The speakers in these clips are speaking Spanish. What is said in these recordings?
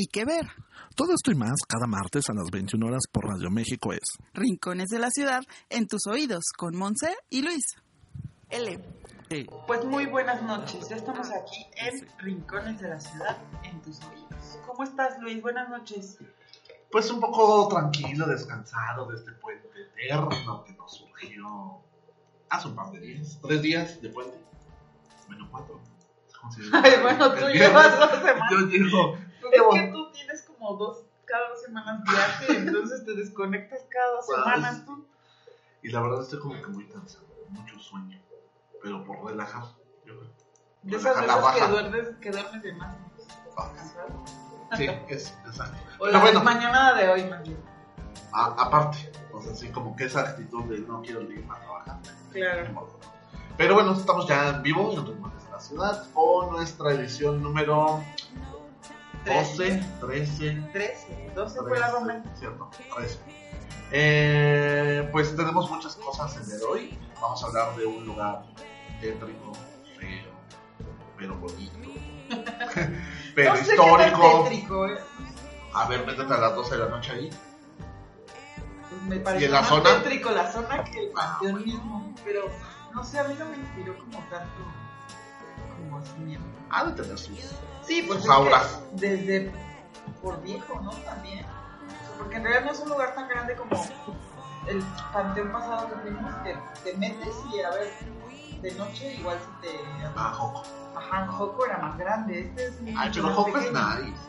y qué ver? Todo esto y más cada martes a las 21 horas por Radio México es. Rincones de la Ciudad en tus oídos con Monse y Luis. L. Eh, Pues muy buenas noches, ya estamos aquí en Rincones de la Ciudad, en tus oídos. ¿Cómo estás, Luis? Buenas noches. Pues un poco tranquilo, descansado de este puente eterno que nos surgió hace un par de días. Tres días de puente. Bueno, cuatro. Ay, bueno, tú llevas dos semanas. Yo llego. Es que tú tienes como dos, cada dos semanas viaje, entonces te desconectas cada dos semanas tú. Y la verdad estoy como que muy cansado, mucho sueño. Pero por relajar, yo creo. De esas veces que duermes, que duermes de más. Ah. Sí, es exacto. O la bueno, mañana de hoy, más bien. a- aparte, o sea, así como que esa actitud de no quiero ir a trabajar. Claro. Pero bueno, estamos ya en vivo en Rincones de la Ciudad con nuestra edición número 12, 13, 13, 12 fue la 13, Roma. cierto, 13. Eh, pues tenemos muchas cosas en el hoy. Vamos a hablar de un lugar tétrico, feo, pero bonito, pero no histórico. tétrico, ¿eh? A ver, métete a las 12 de la noche ahí. Pues me parece ¿Y en la más zona? tétrico la zona que el panteón mismo. Pero no sé, a mí no me inspiró como tanto como así. Ha de tener sus. Sí, pues es que desde por viejo, ¿no? También. O sea, porque en realidad no es un lugar tan grande como el panteón pasado que fuimos, que te metes y a ver, de noche igual si te... Ah, Joco. Ajá, Joco era más grande, este es mucho Ay, pero Joco es nice.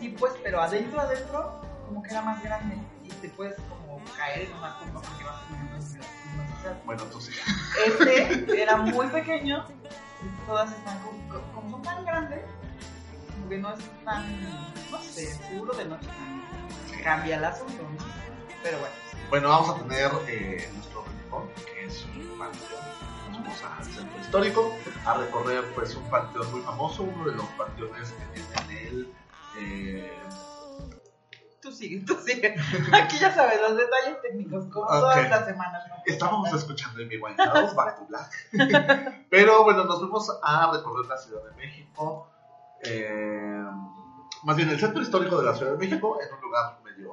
Sí, pues, pero adentro, adentro, como que era más grande y te puedes como caer en una tumba porque vas caminando entre las tumbas. O sea, Bueno, tú sí. este era muy pequeño todas están como, tan grandes, como que no es tan, no sé, seguro de noche cambia el asunto. Pero bueno, Bueno, vamos a tener eh, nuestro rincón, que es un panteón. Vamos al centro histórico a recorrer pues un panteón muy famoso, uno de los panteones que tiene el... Eh, tú sigue, tú sigue. Aquí ya sabes los detalles técnicos, como Ok. todas las semanas. ¿no? estábamos escuchando en mi House, Back to Black. Pero bueno, nos fuimos a recorrer la Ciudad de México. eh, más bien el centro histórico de la Ciudad de México, en un lugar medio,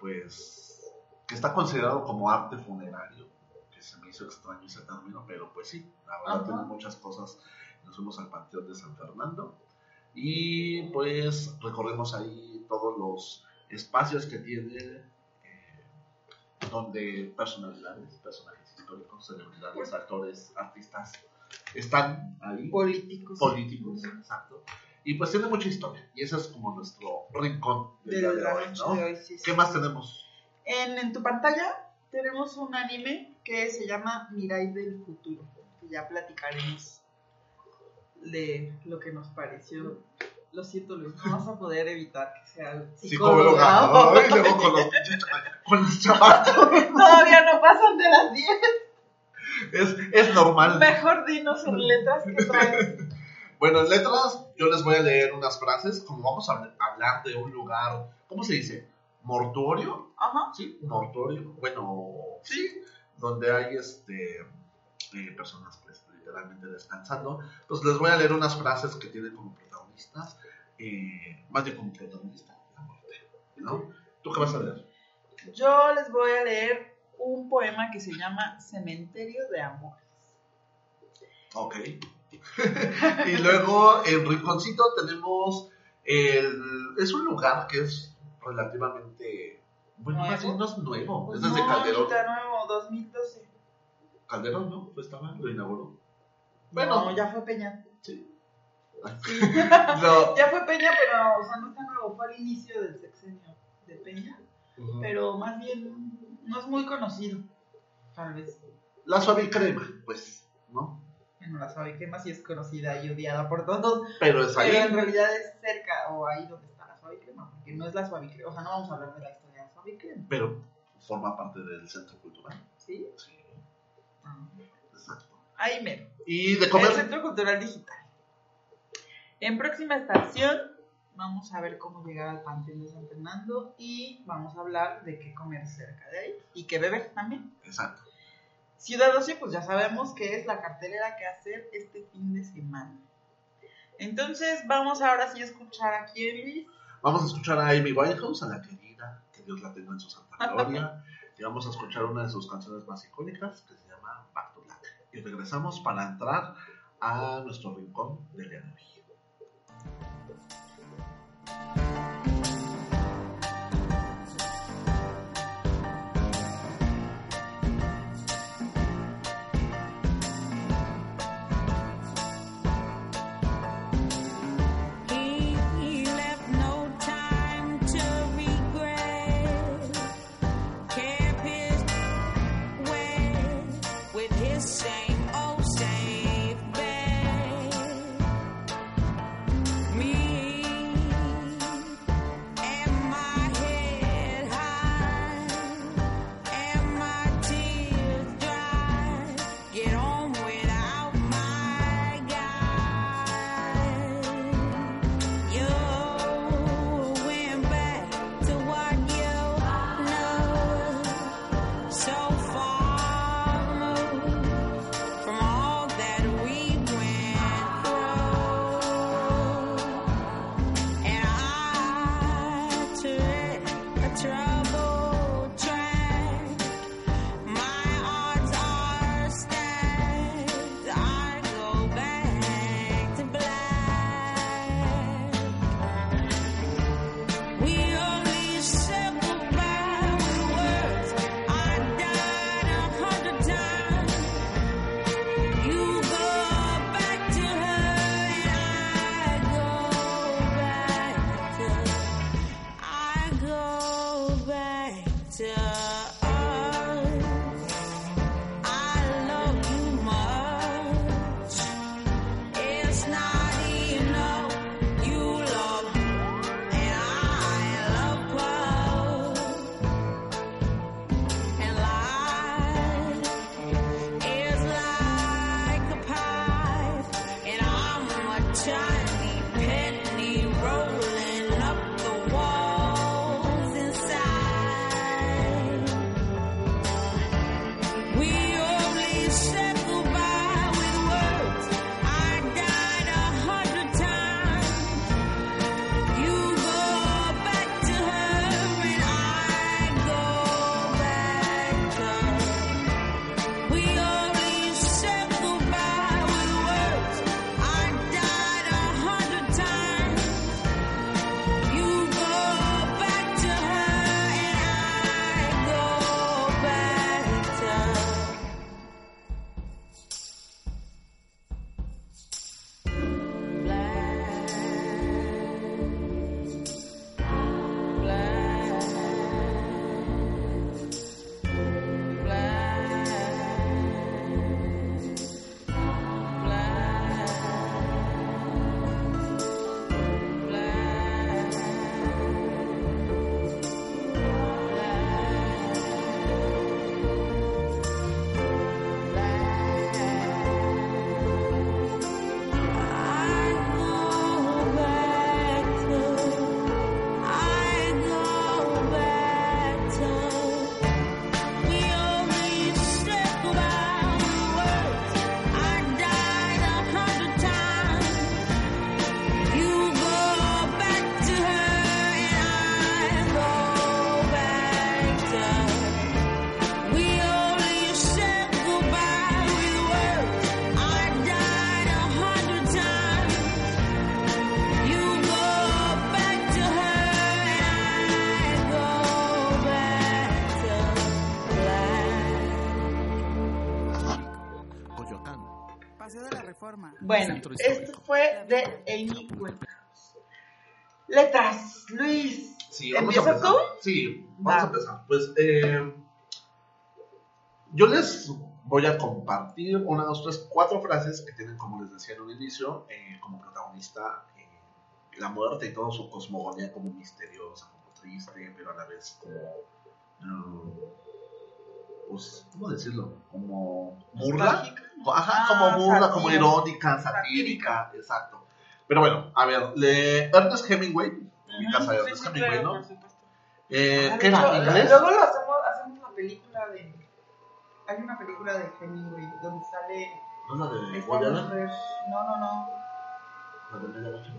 pues, que está considerado como arte funerario. Que se me hizo extraño ese término, pero pues sí, la verdad Ajá. tiene muchas cosas. Nos fuimos al Panteón de San Fernando y pues recorrimos ahí todos los espacios que tiene eh, donde personalidades, personajes históricos, celebridades, actores, artistas están ahí, Políticos. políticos, exacto. Y pues tiene mucha historia. Y ese es como nuestro rincón de de la hoy, ¿no? de hoy, sí, sí. ¿Qué más tenemos? En, en tu pantalla tenemos un anime que se llama Mirai del Futuro, que ya platicaremos de lo que nos pareció. Lo siento, Luis, no vas a poder evitar que sea el Psicóloga. psicóloga. Ay, luego con los, con los chamacos. Todavía no pasan de las 10. Es, es normal. Mejor dinos en letras que traes. Bueno, en letras yo les voy a leer unas frases, como vamos a habl- hablar de un lugar, ¿cómo se dice? Mortuorio, Ajá. ¿sí? Mortuorio, bueno, sí, donde hay este eh, personas pues literalmente descansando. Pues les voy a leer unas frases que tienen como protagonistas, eh, más bien como protagonista, la muerte, ¿no? ¿Tú qué vas a leer? Yo les voy a leer un poema que se llama Cementerio de Amor. Ok. y luego en Rinconcito tenemos el... Es un lugar que es relativamente... Bueno, ¿Nuevo? no es nuevo, Pues es desde no, Calderón. ahorita nuevo, 2012. Calderón, ¿no? Pues estaba, lo inauguró. Bueno. No, ya fue Peña. Sí. No. Ya fue Peña, pero, o sea, no está nuevo. Fue al inicio del sexenio de Peña. Pero más bien, no es muy conocido. Tal vez. La suave crema, pues, ¿no? Bueno, la suave crema sí es conocida y odiada por todos. Pero es ahí. Pero en realidad es cerca o ahí donde está la suave crema. Porque no es la suave crema. O sea, no vamos a hablar de la historia de la suave crema. Pero forma parte del centro cultural. ¿Sí? Sí, Ah. exacto. Ahí mero. Y de El comer. Centro Cultural Digital. En próxima estación vamos a ver cómo llegar al Panteón de San Fernando y vamos a hablar de qué comer cerca de ahí y qué beber también. Exacto. Ciudad Ocio, pues ya sabemos que es la cartelera que hacer este fin de semana. Entonces vamos ahora sí a escuchar a quién, Luis. Vamos a escuchar a Amy Winehouse, a la querida, que Dios la tenga en su santa gloria. y vamos a escuchar una de sus canciones más icónicas que se llama Back to Black. Y regresamos para entrar a nuestro rincón de hoy. Bueno, esto fue de Amy Winehouse. Letras, Luis. Sí, vamos ¿Empiezas tú? Sí, vamos Va. a empezar. Pues eh, yo les voy a compartir una, dos, tres, cuatro frases que tienen, como les decía en un inicio, eh, como protagonista eh, la muerte y toda su cosmogonía como misteriosa, como triste, pero a la vez como... mm, pues, ¿cómo decirlo? Como burla. Ajá, Ah, como burla, como irónica, satírica, exacto. Pero bueno, a ver, le, Ernest Hemingway, ubicas a Sí, Ernest Hemingway, ¿no? Eh, Ah, ¿Qué de era? Luego lo hacemos, hacemos la película de. Hay una película de Hemingway donde sale. ¿No es la de Allen? mujer- No, no, no. ¿La de Media Noche?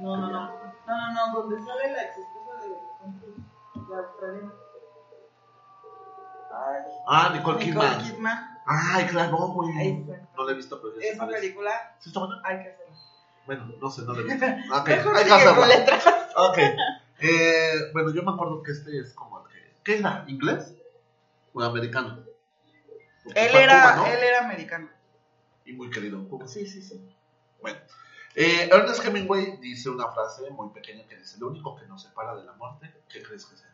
No, no, no. No, no, no. Donde sale la ex esposa de. Ay, Ah, Nicole Nicole Kidman. Kidman. Ay, claro, güey. No la he visto, pero Esa parece. película ¿Sí está buena? hay que hacerla. Bueno, no sé, no la he visto. Ok, hay que hacerla. Ok. Eh, bueno, yo me acuerdo que este es como el que... ¿Qué era? ¿Inglés? ¿O americano? Porque Él era, Cuba, ¿no? él era americano. Y muy querido en Cuba. Sí, sí, sí. Bueno, eh, Ernest Hemingway dice una frase muy pequeña que dice, lo único que nos separa de la muerte, ¿qué crees que sea?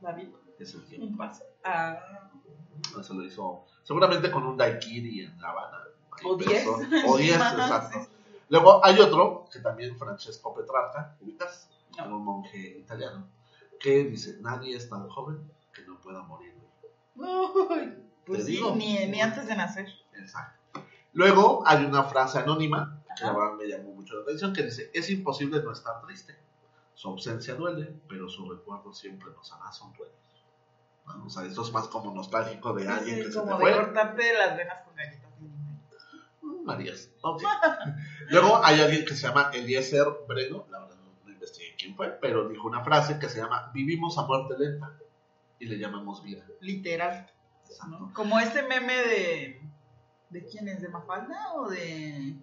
David, Es el tiempo. un pase. Ah, Eso lo hizo seguramente con un daiquiri en La Habana. O preso. 10. O 10, Ajá, exacto. sí, Luego hay otro, que también Francesco Petrarca, ubicas, No. Era un monje italiano, que dice, nadie es tan joven que no pueda morir. Uy, pues sí, digo. ni, ni antes de nacer. Exacto. Luego hay una frase anónima, que la Ajá. verdad me llamó mucho la atención, que dice, es imposible no estar triste. Su ausencia duele, pero su recuerdo siempre nos hará sonreír. ¿No? O sea, esto es más como nostálgico de alguien Sí, que se te de fue. cortarte las venas con galletas. Marías. Ok. Luego hay alguien que se llama Eliezer Breno, la verdad no, no investigué quién fue, pero dijo una frase que se llama Vivimos a muerte lenta y le llamamos vida. Literal. Exacto. ¿no? Como este meme de. ¿De quién es? ¿De Mafalda o de.?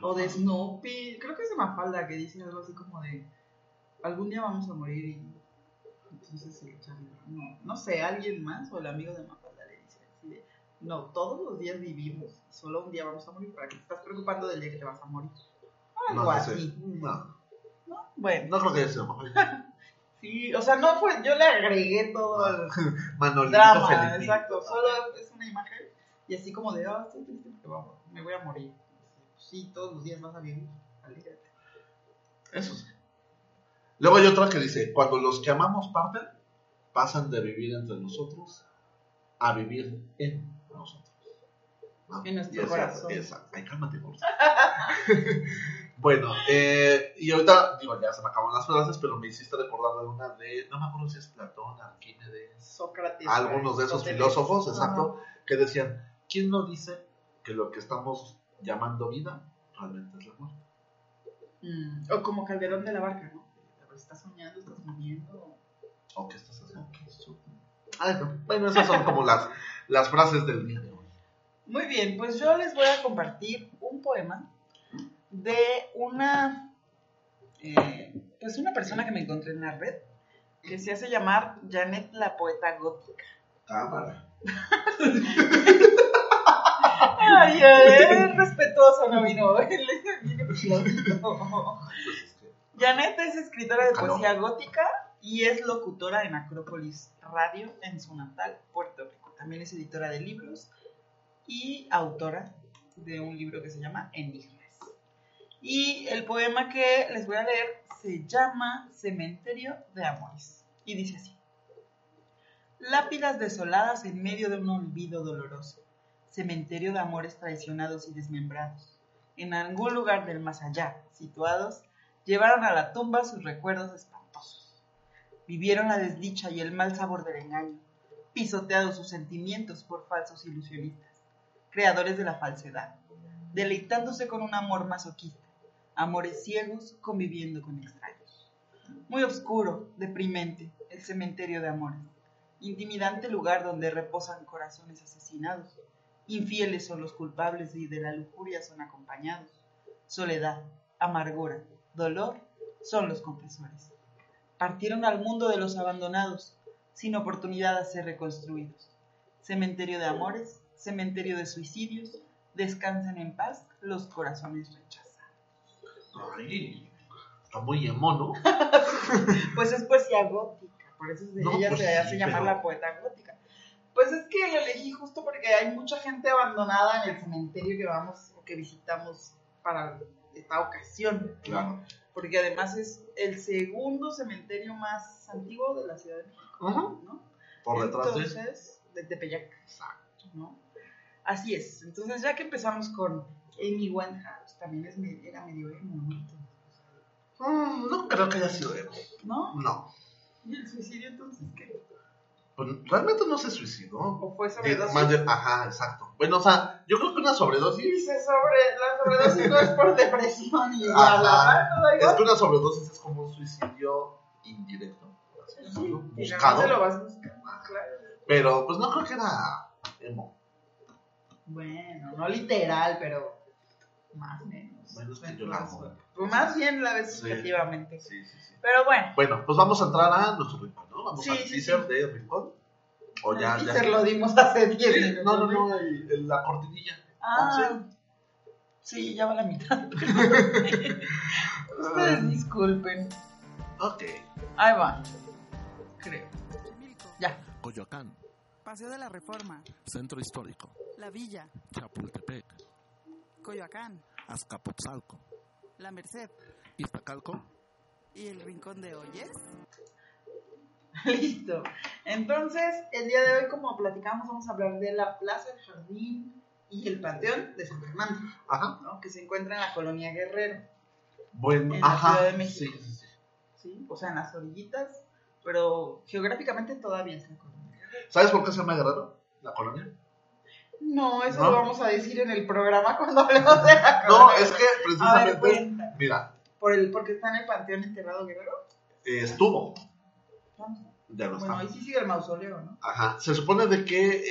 O de Snoopy? Creo que es de Mafalda que dice algo así como de. Algún día vamos a morir y. Entonces se echa no, no sé, alguien más o el amigo de Mafalda le dice así de. No, todos los días vivimos. Solo un día vamos a morir. ¿Para qué te estás preocupando del día que te vas a morir? Algo No, no sé. así. No, ¿no? Bueno. no creo que sea Sí, o sea, no fue. Yo le agregué todo el. Manolito drama, Felipito. exacto. Solo es una imagen y así como de, ah, estoy triste porque vamos, me voy a morir. Sí, todos los días vas a vivir. Alígate. Eso sí. Luego hay otra que dice, cuando los que amamos parten, pasan de vivir entre nosotros a vivir en nosotros. ¿No? En nuestro Esa- corazón. esa- Ay, cálmate, por favor. bueno, eh, y ahorita, digo, ya se me acaban las frases, pero me hiciste recordar de una de, no me acuerdo si es Platón, Arquímedes, Sócrates. algunos de esos filósofos, exacto, que decían, ¿quién no dice que lo que estamos llamando vida realmente es la muerte? Mm, O como Calderón de la Barca, ¿no? Estás soñando, estás muriendo. ¿O qué estás haciendo? Ay, no. Bueno, esas son como las, las frases del día de hoy. Muy bien, pues yo les voy a compartir un poema de una, eh, pues una persona que me encontré en la red, que se hace llamar Janet la poeta gótica. Cámara. Ay, ay, respetuoso, no vino. Janet es escritora de Calor. poesía gótica y es locutora en Acrópolis Radio en su natal Puerto Rico. También es editora de libros y autora de un libro que se llama Enigmas. Y el poema que les voy a leer se llama Cementerio de Amores. Y dice así. Lápidas desoladas en medio de un olvido doloroso. Cementerio de amores traicionados y desmembrados. En algún lugar del más allá, situados, llevaron a la tumba sus recuerdos espantosos. Vivieron la desdicha y el mal sabor del engaño, pisoteados sus sentimientos por falsos ilusionistas, creadores de la falsedad, deleitándose con un amor masoquista, amores ciegos conviviendo con extraños. Muy oscuro, deprimente, el cementerio de amores, intimidante lugar donde reposan corazones asesinados, infieles son los culpables y de la lujuria son acompañados, soledad, amargura, dolor son los confesores. Partieron al mundo de los abandonados, sin oportunidad de ser reconstruidos. Cementerio de amores, cementerio de suicidios, Descansen en paz los corazones rechazados. Ay, está muy emo, ¿no? Pues es poesía gótica, por eso de No, ella pues se hace sí, llamar pero- la poeta gótica. Pues es que lo elegí justo porque hay mucha gente abandonada en el cementerio que vamos o que visitamos para esta ocasión. ¿no? Claro. Porque además es el segundo cementerio más antiguo de la Ciudad de México. ¿no? Por detrás de Entonces, de Tepeyac. Exacto, ¿no? Así es. Entonces, ya que empezamos con Amy Winehouse, también es, era medio emo, ¿no? Mm, no creo que haya sido emo. ¿No? No. ¿Y el suicidio entonces qué? Pues, realmente no se suicidó. ¿O fue Eh, sobredosis? ajá, exacto. Bueno, o sea, yo creo que una sobredosis. Dice sobre, la sobredosis no es por depresión y Ajá. ¿no da Es que una sobredosis es como un suicidio indirecto, así Sí, buscado. finalmente lo vas claro. Pero pues no creo que era emo. Bueno, no literal, pero más o menos. Bueno, es que yo la amo. Pues más bien la ves Sí. subjetivamente. Sí, sí, sí. Pero bueno, Bueno, pues vamos a entrar a nuestro rincón, ¿no? Vamos Sí, al sí, teaser sí. de rincón. O ya, el ya. teaser lo dimos hace 10 Sí, minutos. no, no, ¿no? el- el- la cortinilla. Ah, sí, ya va la mitad. Ustedes disculpen. Ok. Ahí va. Creo. Ya. Coyoacán, Paseo de la Reforma, Centro Histórico, La Villa, Chapultepec, Coyoacán, Azcapotzalco, La Merced Iztacalco, y el Rincón de Oyes. Listo. Entonces, el día de hoy, como platicamos, vamos a hablar de la Plaza del Jardín y el Panteón de San Fernando, Ajá. ¿no? que se encuentra en la colonia Guerrero. Bueno, En la ajá. Ciudad de México. Sí, sí, sí. ¿sí? O sea, en las orillitas, pero geográficamente todavía es la colonia Guerrero. ¿Sabes por qué se llama Guerrero? La colonia. No, eso ¿No? lo vamos a decir en el programa cuando hablemos de la No, colonia es que A ver, precisamente. Mira, ¿Por el, ¿Porque está en el Panteón enterrado Guerrero? eh, estuvo. Ya no Bueno, está. ahí sí sigue el mausoleo, ¿no? Ajá. Se supone de que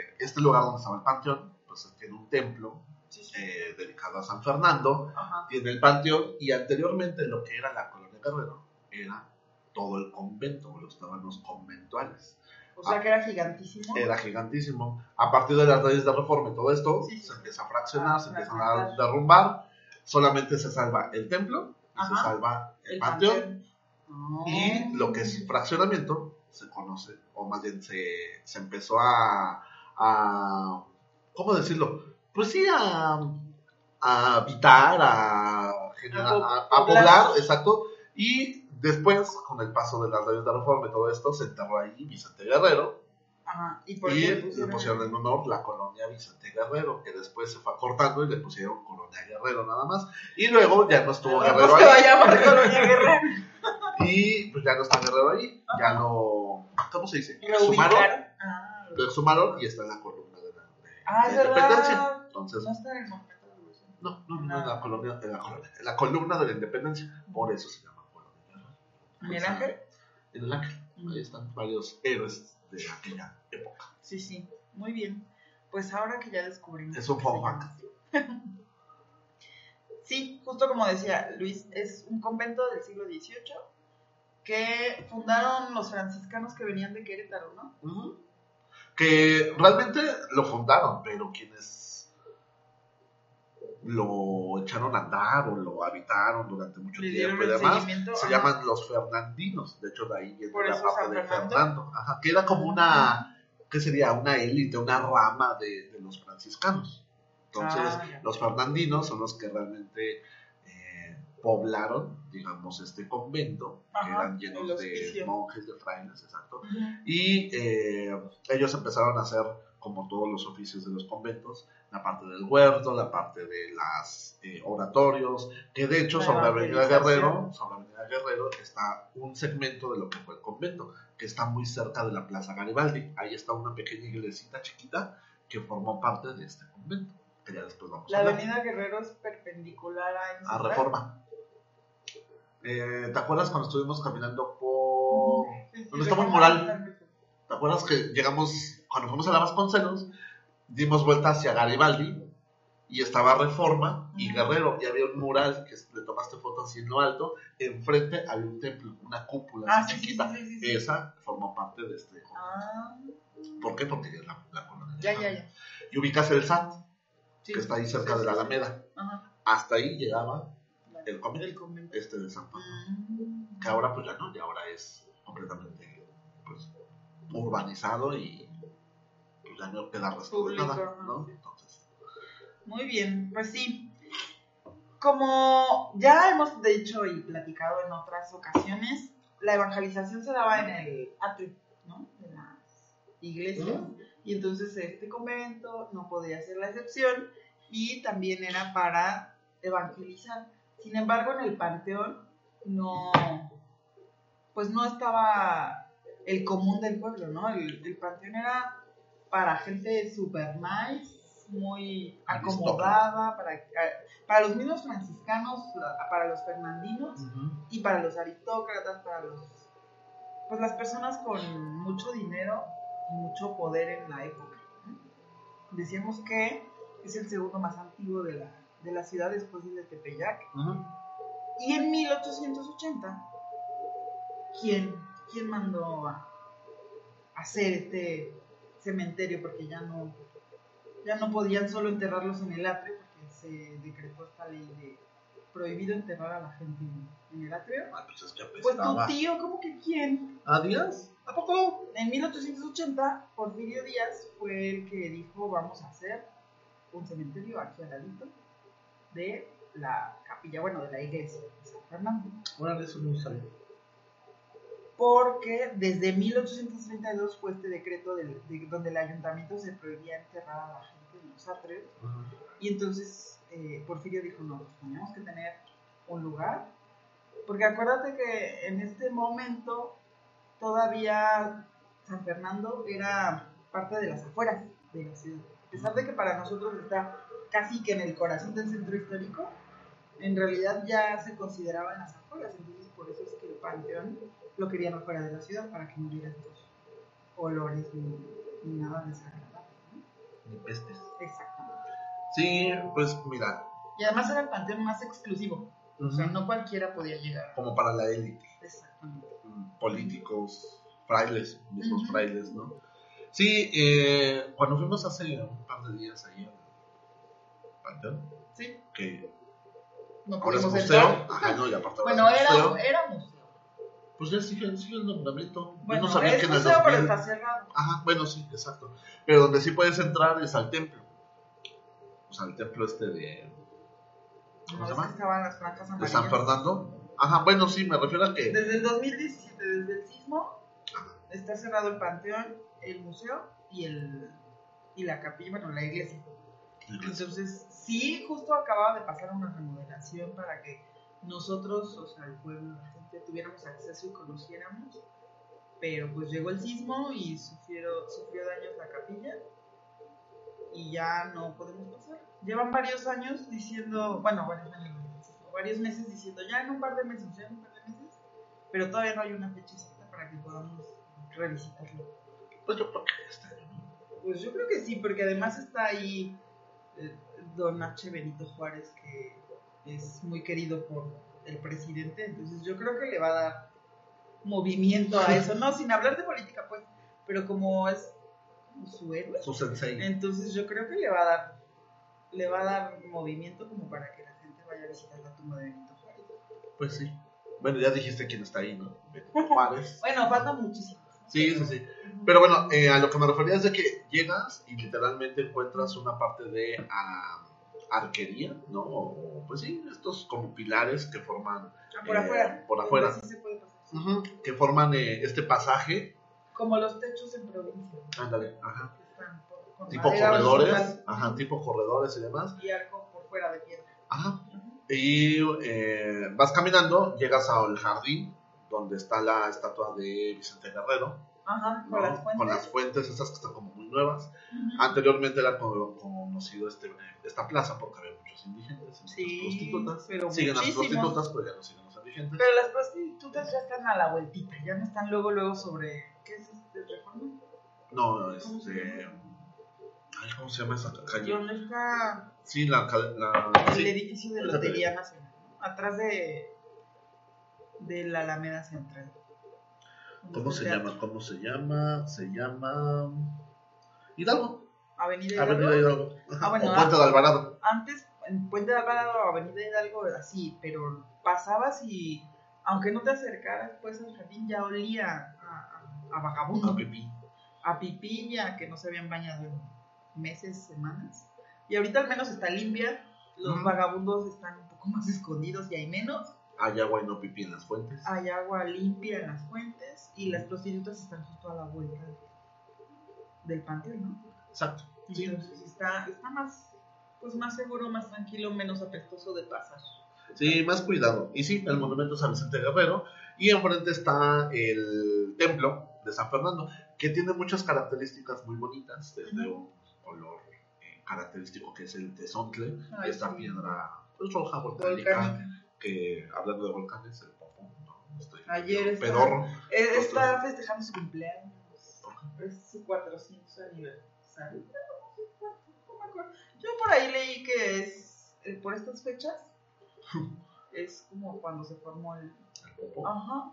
eh, este lugar donde estaba el panteón, pues tiene un templo Sí, sí. eh, dedicado a San Fernando, Ajá. tiene el panteón y anteriormente lo que era la colonia Guerrero era todo el convento, los terrenos conventuales. O sea que era gigantísimo. Era gigantísimo. A partir de las leyes de reforma y todo esto, Sí, sí. se empieza a fraccionar, Ah, se empiezan a derrumbar. Solamente se salva el templo y se salva el, el panteón. panteón. Y lo que es fraccionamiento se conoce, o más bien se, se empezó a, a. ¿Cómo decirlo? Pues sí, a, a habitar, a, generar, A po- a, a poblar. poblar, exacto. Y después, con el paso de las leyes de reforma y todo esto, se enterró ahí Vicente Guerrero Ajá. ¿Y por y le le pusieron? en honor la colonia Vicente Guerrero, que después se fue acortando y le pusieron colonia Guerrero nada más. Y luego ya no estuvo Guerrero ahí. llamar Colonia Guerrero. Y pues ya no está Guerrero ahí, ya lo. ¿Cómo se dice? Lo ubicaron. Ah, lo exhumaron y está en la columna de la de, Ah, de independencia. Entonces, No está en el momento de evolución. no, no, no, No. en la colonia, en la colonia, en la columna de la independencia, por eso se llama Colonia Guerrero. ¿En el ángel? En el ángel, ahí están varios héroes de aquella época. Sí, sí. Muy bien. Pues ahora que ya descubrimos. Es un fun. Sí, justo como decía Luis, es un convento del siglo XVIII que fundaron los franciscanos que venían de Querétaro, ¿no? Que realmente lo fundaron, pero quienes lo echaron a andar o lo habitaron durante mucho Le tiempo y demás, se llaman los fernandinos. De hecho, de ahí viene la San de Fernando. Ajá, que era como una, ¿qué sería? Una élite, una rama de, de los franciscanos. Entonces, Ah, los fernandinos son los que realmente eh, poblaron, digamos, este convento, que eran llenos de monjes, de frailes, exacto. Y eh, ellos empezaron a hacer, como todos los oficios de los conventos, la parte del huerto, la parte de los oratorios, que de hecho La sobre Avenida evangelización. Guerrero, sobre Avenida Guerrero está un segmento de lo que fue el convento, que está muy cerca de la Plaza Garibaldi. Ahí está una pequeña iglesita chiquita que formó parte de este convento, que ya después vamos a La avenida Guerrero es perpendicular a... A Reforma. Eh, ¿Te acuerdas cuando estuvimos caminando por... Sí, sí, ¿Dónde estaba el Reforma. mural? ¿Te acuerdas que llegamos, cuando fuimos a la Vasconcelos, dimos vuelta hacia Garibaldi y estaba Reforma y. Guerrero y había un mural que le tomaste foto así en lo alto, enfrente había un templo, una cúpula Ah, así sí, sí, chiquita. sí, sí, sí. Esa formó parte de este. Ah, ¿Por qué? Porque es la, la colonia. ya, ya, ya. Y ubicas el SAT. Que está ahí cerca de la. Alameda. Ajá. Hasta ahí llegaba el convento, este de San Pablo. Mm. Que ahora pues ya no, ya ahora es completamente pues, urbanizado y pues, ya no queda rastro de Público, nada, ajá, ¿no? Entonces, Muy bien, pues sí. Como ya hemos dicho y platicado en otras ocasiones, la evangelización se daba en el atrio, ¿no? De las iglesias. Y entonces este convento no podía ser la excepción y también era para evangelizar. Sin embargo, en el panteón no, pues no estaba el común del pueblo, ¿no? El, el panteón era para gente super nice, muy acomodada, para, para los mismos franciscanos, para los fernandinos y para los aristócratas, para los, pues las personas con mucho dinero y mucho poder en la época. Decíamos que es el segundo más antiguo de la, de la ciudad después de Tepeyac. Y en 1880, ¿quién, quién mandó a hacer este cementerio? Porque ya no, ya no podían solo enterrarlos en el atrio, porque se decretó esta ley de prohibido enterrar a la gente en, el atrio. ah, pues es que Pues tu tío, ¿cómo que quién? ¿A Díaz? ¿A poco? En 1880, Porfirio Díaz fue el que dijo, vamos a hacer un cementerio aquí al ladito de la capilla, bueno, de la iglesia de San Fernando. Órale, eso no sabía. Porque desde 1832 fue este decreto del- de- donde el ayuntamiento se prohibía enterrar a la gente en los atrios y entonces eh, Porfirio dijo no, pues tenemos que tener un lugar porque acuérdate que en este momento todavía San Fernando era parte de las afueras de la ciudad. A pesar de que para nosotros está casi que en el corazón del centro histórico en realidad ya se consideraba en las afueras. Entonces por eso es que el panteón lo querían afuera de la ciudad para que no hubiera estos olores ni, ni nada desagradable. ¿no? Ni pestes. Exactamente. Sí, pues mira. Y además era el panteón más exclusivo. O sea, no cualquiera podía llegar. Como para la élite. Exactamente. mm, Políticos, frailes, mismos frailes, ¿no? Sí, eh, cuando fuimos hace un par de días ahí al Panteón, Sí, que no pudimos museo, entrar. ajá, no, y aparte ahora Bueno, era museo. Pues ya sigue, sigue el nombramiento. Yo Bueno, no sabía es que en el museo, pero 2000 está cerrado. Ajá, bueno, sí, exacto. Pero donde sí puedes entrar es al templo. O sea, el templo este de. ¿Cómo No, se es que llama? estaban las franjas De. San Fernando. Ajá, bueno, sí, me refiero a que. Desde el 2017, desde el sismo, Ajá. está cerrado el panteón, el museo y el y la capilla, bueno, la iglesia. Entonces, sí, justo acababa de pasar una remodelación para que nosotros, o sea, el pueblo, gente, tuviéramos acceso y conociéramos. Pero pues llegó el sismo y sufrió, sufrió daños la capilla y ya no podemos pasar. Llevan varios años diciendo, bueno, varios sismo, varios meses diciendo, ya en un par de meses, ya en un par de meses, pero todavía no hay una fecha exacta para que podamos revisitarlo. Pues yo creo que ¿no? Pues yo creo que sí, porque además está ahí eh, don H. Benito Juárez, que es muy querido por el presidente, entonces yo creo que le va a dar movimiento a eso, no sin hablar de política, pues, pero como es como su héroe, Su sensei. entonces yo creo que le va a dar le va a dar movimiento como para que la gente vaya a visitar la tumba de Benito Juárez. Pues sí. Bueno, ya dijiste quién está ahí, ¿no? Benito Juárez. Bueno, falta muchísimo. Sí, sí, sí. Pero bueno, eh, a lo que me refería es de que llegas y literalmente encuentras una parte de ah, arquería, ¿no? O, pues sí, estos como pilares que forman, Ah, por Eh, afuera. por afuera. Sí se puede pasar. sí. ujú, que forman eh, este pasaje. Como los techos en provincia. Ándale, ajá. que están por- con Tipo corredores, ajá, tipo corredores y demás. y arco por fuera de piedra. Ajá. Y eh, vas caminando, llegas al jardín donde está la estatua de Vicente Guerrero, Ajá, ¿no? con las fuentes. con las fuentes esas que están como muy nuevas. Anteriormente era co- conocido este, esta plaza porque había muchos indigentes, Sí, prostitutas. pero siguen las muchísimos. prostitutas, pero ya no siguen los indigentes. Pero las prostitutas ya están a la vueltita, ya no están luego, luego sobre. ¿Qué es este reforma? No, ¿Cómo se este. Ay, ¿Cómo se llama esa calle? ¿Dónde está Sí, la. la el sí. edificio de. Lotería Nacional? Atrás de. de la Alameda Central. ¿Dónde ¿Cómo se teatro? llama? ¿Cómo se llama? Se llama. Hidalgo. Avenida Hidalgo. Avenida Hidalgo. Ah, bueno, o Puente de Alvarado. Antes, en Puente de Alvarado o Avenida Hidalgo, así, pero pasabas y, aunque no te acercaras, pues el jardín ya olía a, a, a vagabundo, A pipí. a pipí ya que no se habían bañado en meses, semanas. Y ahorita al menos está limpia, los vagabundos están un poco más escondidos y hay menos. Hay agua y no pipí en las fuentes. Hay agua limpia en las fuentes y las prostitutas están justo a la vuelta de- del panteón, ¿no? Exacto. Sí. Entonces está, está más, pues más seguro, más tranquilo, menos apestoso de pasar. Sí, más cuidado. Y sí, el monumento es San Vicente Guerrero. Y enfrente está el templo de San Fernando, que tiene muchas características muy bonitas, desde un color eh, característico que es el tesontle, Ay, esta sí. piedra pues, roja volcánica, Volcánica. Que hablando de volcanes, el popón, no, estoy Ayer está- pedorro. Eh, Está festejando su cumpleaños. Es su 400 aniversario. No. Yo por ahí leí que es eh, por estas fechas. Es como cuando se formó el. Ajá.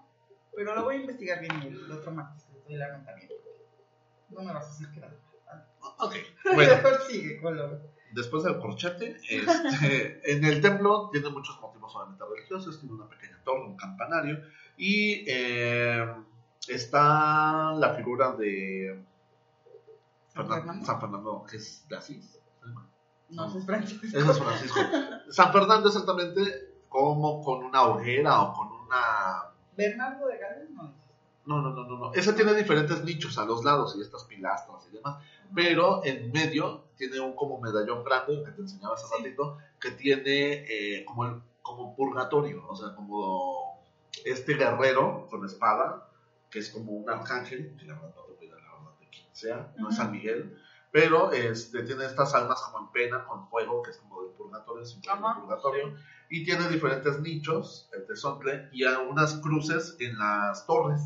Pero lo voy a investigar bien el otro martes. Les doy la nota bien. No me vas a hacer quedar. Ok, bueno. sigue con lo. Después del corchete, este, en el templo tiene muchos motivos obviamente religiosos, tiene una pequeña torre, un campanario, y eh, está la figura de San Fernan- Fernando. San Fernando, que es de Asís. No sé, Francisco. Ese es Francisco. San Fernando exactamente como con una hoguera o con una... Bernardo de Gales no. No, no, no, no, no. Ese tiene diferentes nichos a los lados y estas pilastras y demás. Pero en medio tiene un como medallón grande, que te enseñaba hace ratito, que tiene eh, como, el, como purgatorio, o sea, como este guerrero con espada, que es como un arcángel, que la verdad no te cuida la verdad de quién sea, no es San Miguel, pero este, tiene estas almas como en pena, con fuego, que es como del purgatorio, símbolo del Ajá, purgatorio, y tiene diferentes nichos, el tesontle, y algunas cruces en las torres.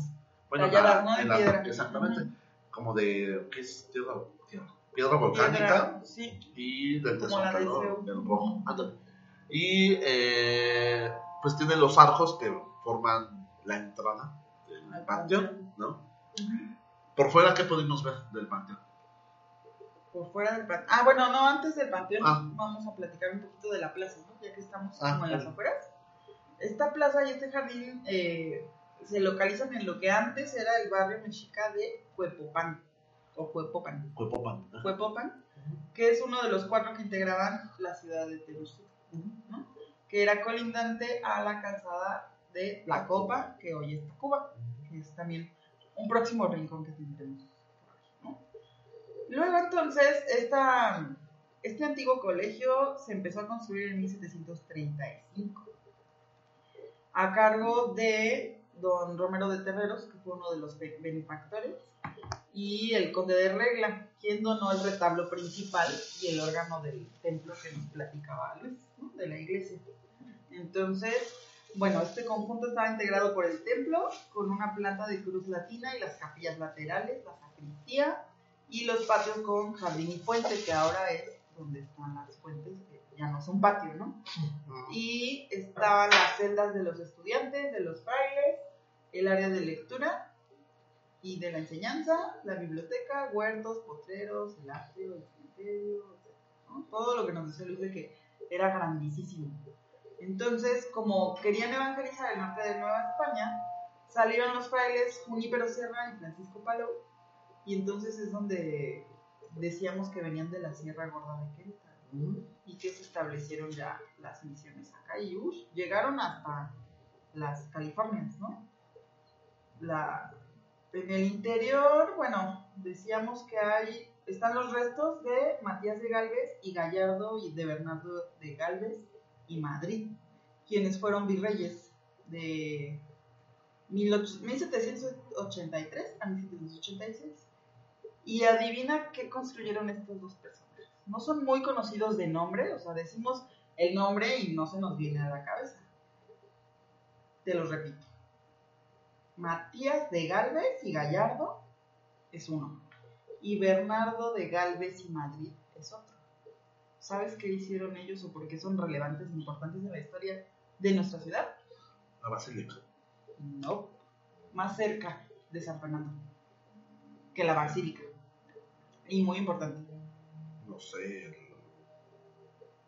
Bueno, la-. En la-. Exactamente como de, ¿qué es? Tierra, piedra volcánica Sí, y del de ¿no? Del rojo. ándale. Y eh, pues tiene los arcos que forman la entrada del panteón, ¿no? Por fuera, ¿qué podemos ver del panteón? por fuera del panteón. Ah, bueno, no, antes del panteón Ah. vamos a platicar un poquito de la plaza, ¿no? Ya que estamos Ah, como en las afueras. Esta plaza y este jardín eh, se localizan en lo que antes era el barrio mexica de Cuepopan, o Cuepopan, Cuepopan. ¿no? Cuepopan, que es uno de los cuatro que integraban la ciudad de Tegucigalpa, ¿no? Que era colindante a la calzada de La Copa, que hoy es Tacuba, que es también un próximo rincón que tendremos. ¿no? Luego entonces, esta, este antiguo colegio se empezó a construir en 1735 a cargo de don Romero de Terreros, que fue uno de los be- benefactores, y el conde de Regla, quien donó el retablo principal y el órgano del templo que nos platicaba Luis, ¿no? de la iglesia. Entonces, bueno, este conjunto estaba integrado por el templo, con una planta de cruz latina y las capillas laterales, la sacristía y los patios con jardín y fuente, que ahora es donde están las fuentes, que ya no son patio, ¿no? Y estaban las celdas de los estudiantes, de los frailes, el área de lectura y de la enseñanza, la biblioteca, huertos, potreros, el atrio, el cementerio, etc., ¿no? Todo lo que nos decía Luis de que era grandísimo. Entonces, como querían evangelizar el norte de Nueva España, salieron los frailes Junípero Sierra y Francisco Palou, y entonces es donde decíamos que venían de la Sierra Gorda de Querétaro y que se establecieron ya las misiones acá y ush, llegaron hasta las Californias, ¿no? La, en el interior, bueno, decíamos que hay, están los restos de Matías de Galvez y Gallardo y de Bernardo de Galvez y Madrid, quienes fueron virreyes de 18- 1783 a 1786. Y adivina qué construyeron estos dos personajes. No son muy conocidos de nombre, o sea, decimos el nombre y no se nos viene a la cabeza. Te lo repito. Matías de Galvez y Gallardo es uno. Y Bernardo de Galvez y Madrid es otro. ¿Sabes qué hicieron ellos o por qué son relevantes e importantes en la historia de nuestra ciudad? La basílica. No. Más cerca de San Fernando que la basílica. Y muy importante. no sé, el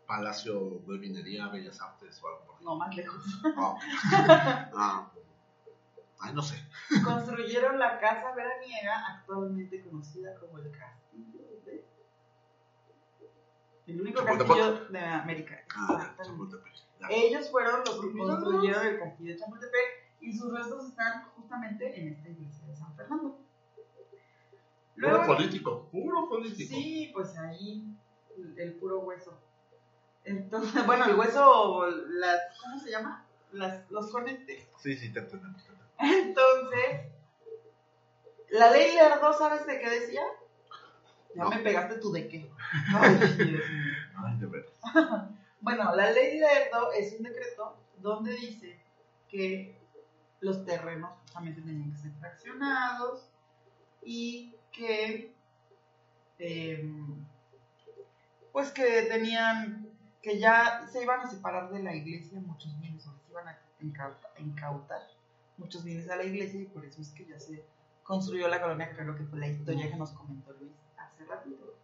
Palacio de Minería, Bellas Artes o algo por. No, más lejos. Ah. Ah, ay, no sé. Construyeron la casa veraniega, actualmente conocida como el Castillo de. El único Chapultepec. castillo de América. Ah, Exactamente. Chapultepec. Ya. Ellos fueron los que construyeron el castillo de Chapultepec y sus restos están justamente en esta iglesia de San Fernando. Puro político, puro político. sí, pues ahí el, el puro hueso. Entonces, bueno, el hueso, las, ¿cómo se llama? Las, los conectes. Sí, sí, te entendemos. Entonces, la ley Lerdo, ¿sabes de qué decía? Ya No. me pegaste tú de qué. Ay, Dios mío. Ay, de veras. Bueno, la ley Lerdo es un decreto donde dice que los terrenos justamente tenían que ser fraccionados y que em, pues que tenían que ya se iban a separar de la iglesia muchos bienes o se iban a incauta- incautar muchos bienes a la iglesia y por eso es que ya se construyó la colonia creo que fue la historia que nos comentó Luis hace ratito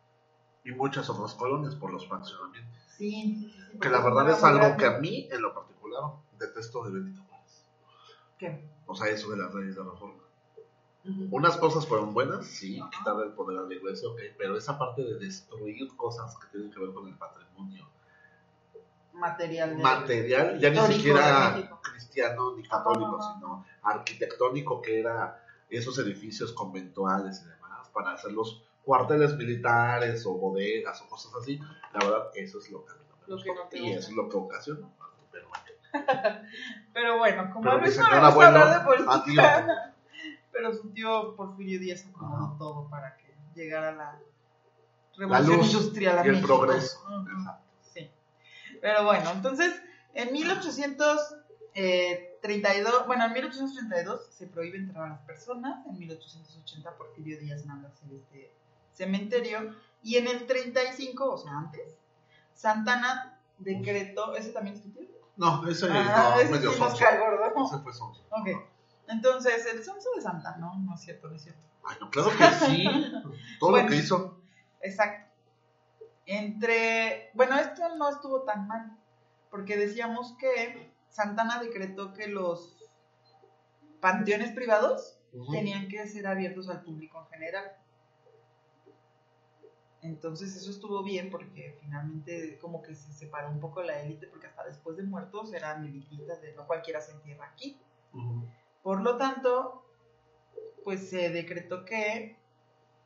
Y muchas otras colonias por los fraccionamientos. sí, sí, sí, Que la verdad es algo grande. que a mí, en lo particular, detesto de Benito Juárez. ¿Qué? O sea, eso de las leyes de reforma. Unas cosas fueron buenas, sí, quitarle el poder a la iglesia, ok, pero esa parte de destruir cosas que tienen que ver con el patrimonio material material, ya ni siquiera. Cristiano ni católico, sino arquitectónico, que era esos edificios conventuales y demás, para hacer los cuarteles militares o bodegas o cosas así. La verdad, eso es lo que Lo que no te y eso es lo que ocasionó. Pero bueno, Pero bueno, como Pero a Luis no le gusta hablar de política, pero su tío Porfirio Díaz acomodó Ajá. todo para que llegara la La revolución luz industrial a y el México. progreso. Ujú, Exacto. Sí. Pero bueno, entonces, en 1832, bueno, en 1832 se prohíbe enterrar a las personas, en 1880 Porfirio Díaz manda hacer este cementerio, y en el 35, o sea, antes, Santana decretó, ¿ese también es tu tío? No, ese Ah, no, ese medio sonso. Ese fue sonso. Ok. Entonces, el sonso de Santa, no, no es cierto, no es cierto. Ay, no, claro que sí. Todo Bueno. lo que hizo. Exacto. Entre, bueno, esto no estuvo tan mal, porque decíamos que Santana decretó que los panteones privados tenían que ser abiertos al público en general. Entonces eso estuvo bien porque finalmente como que se separó un poco la élite porque hasta después de muertos eran elitistas de no cualquiera se entierra aquí. Por lo tanto, pues se decretó que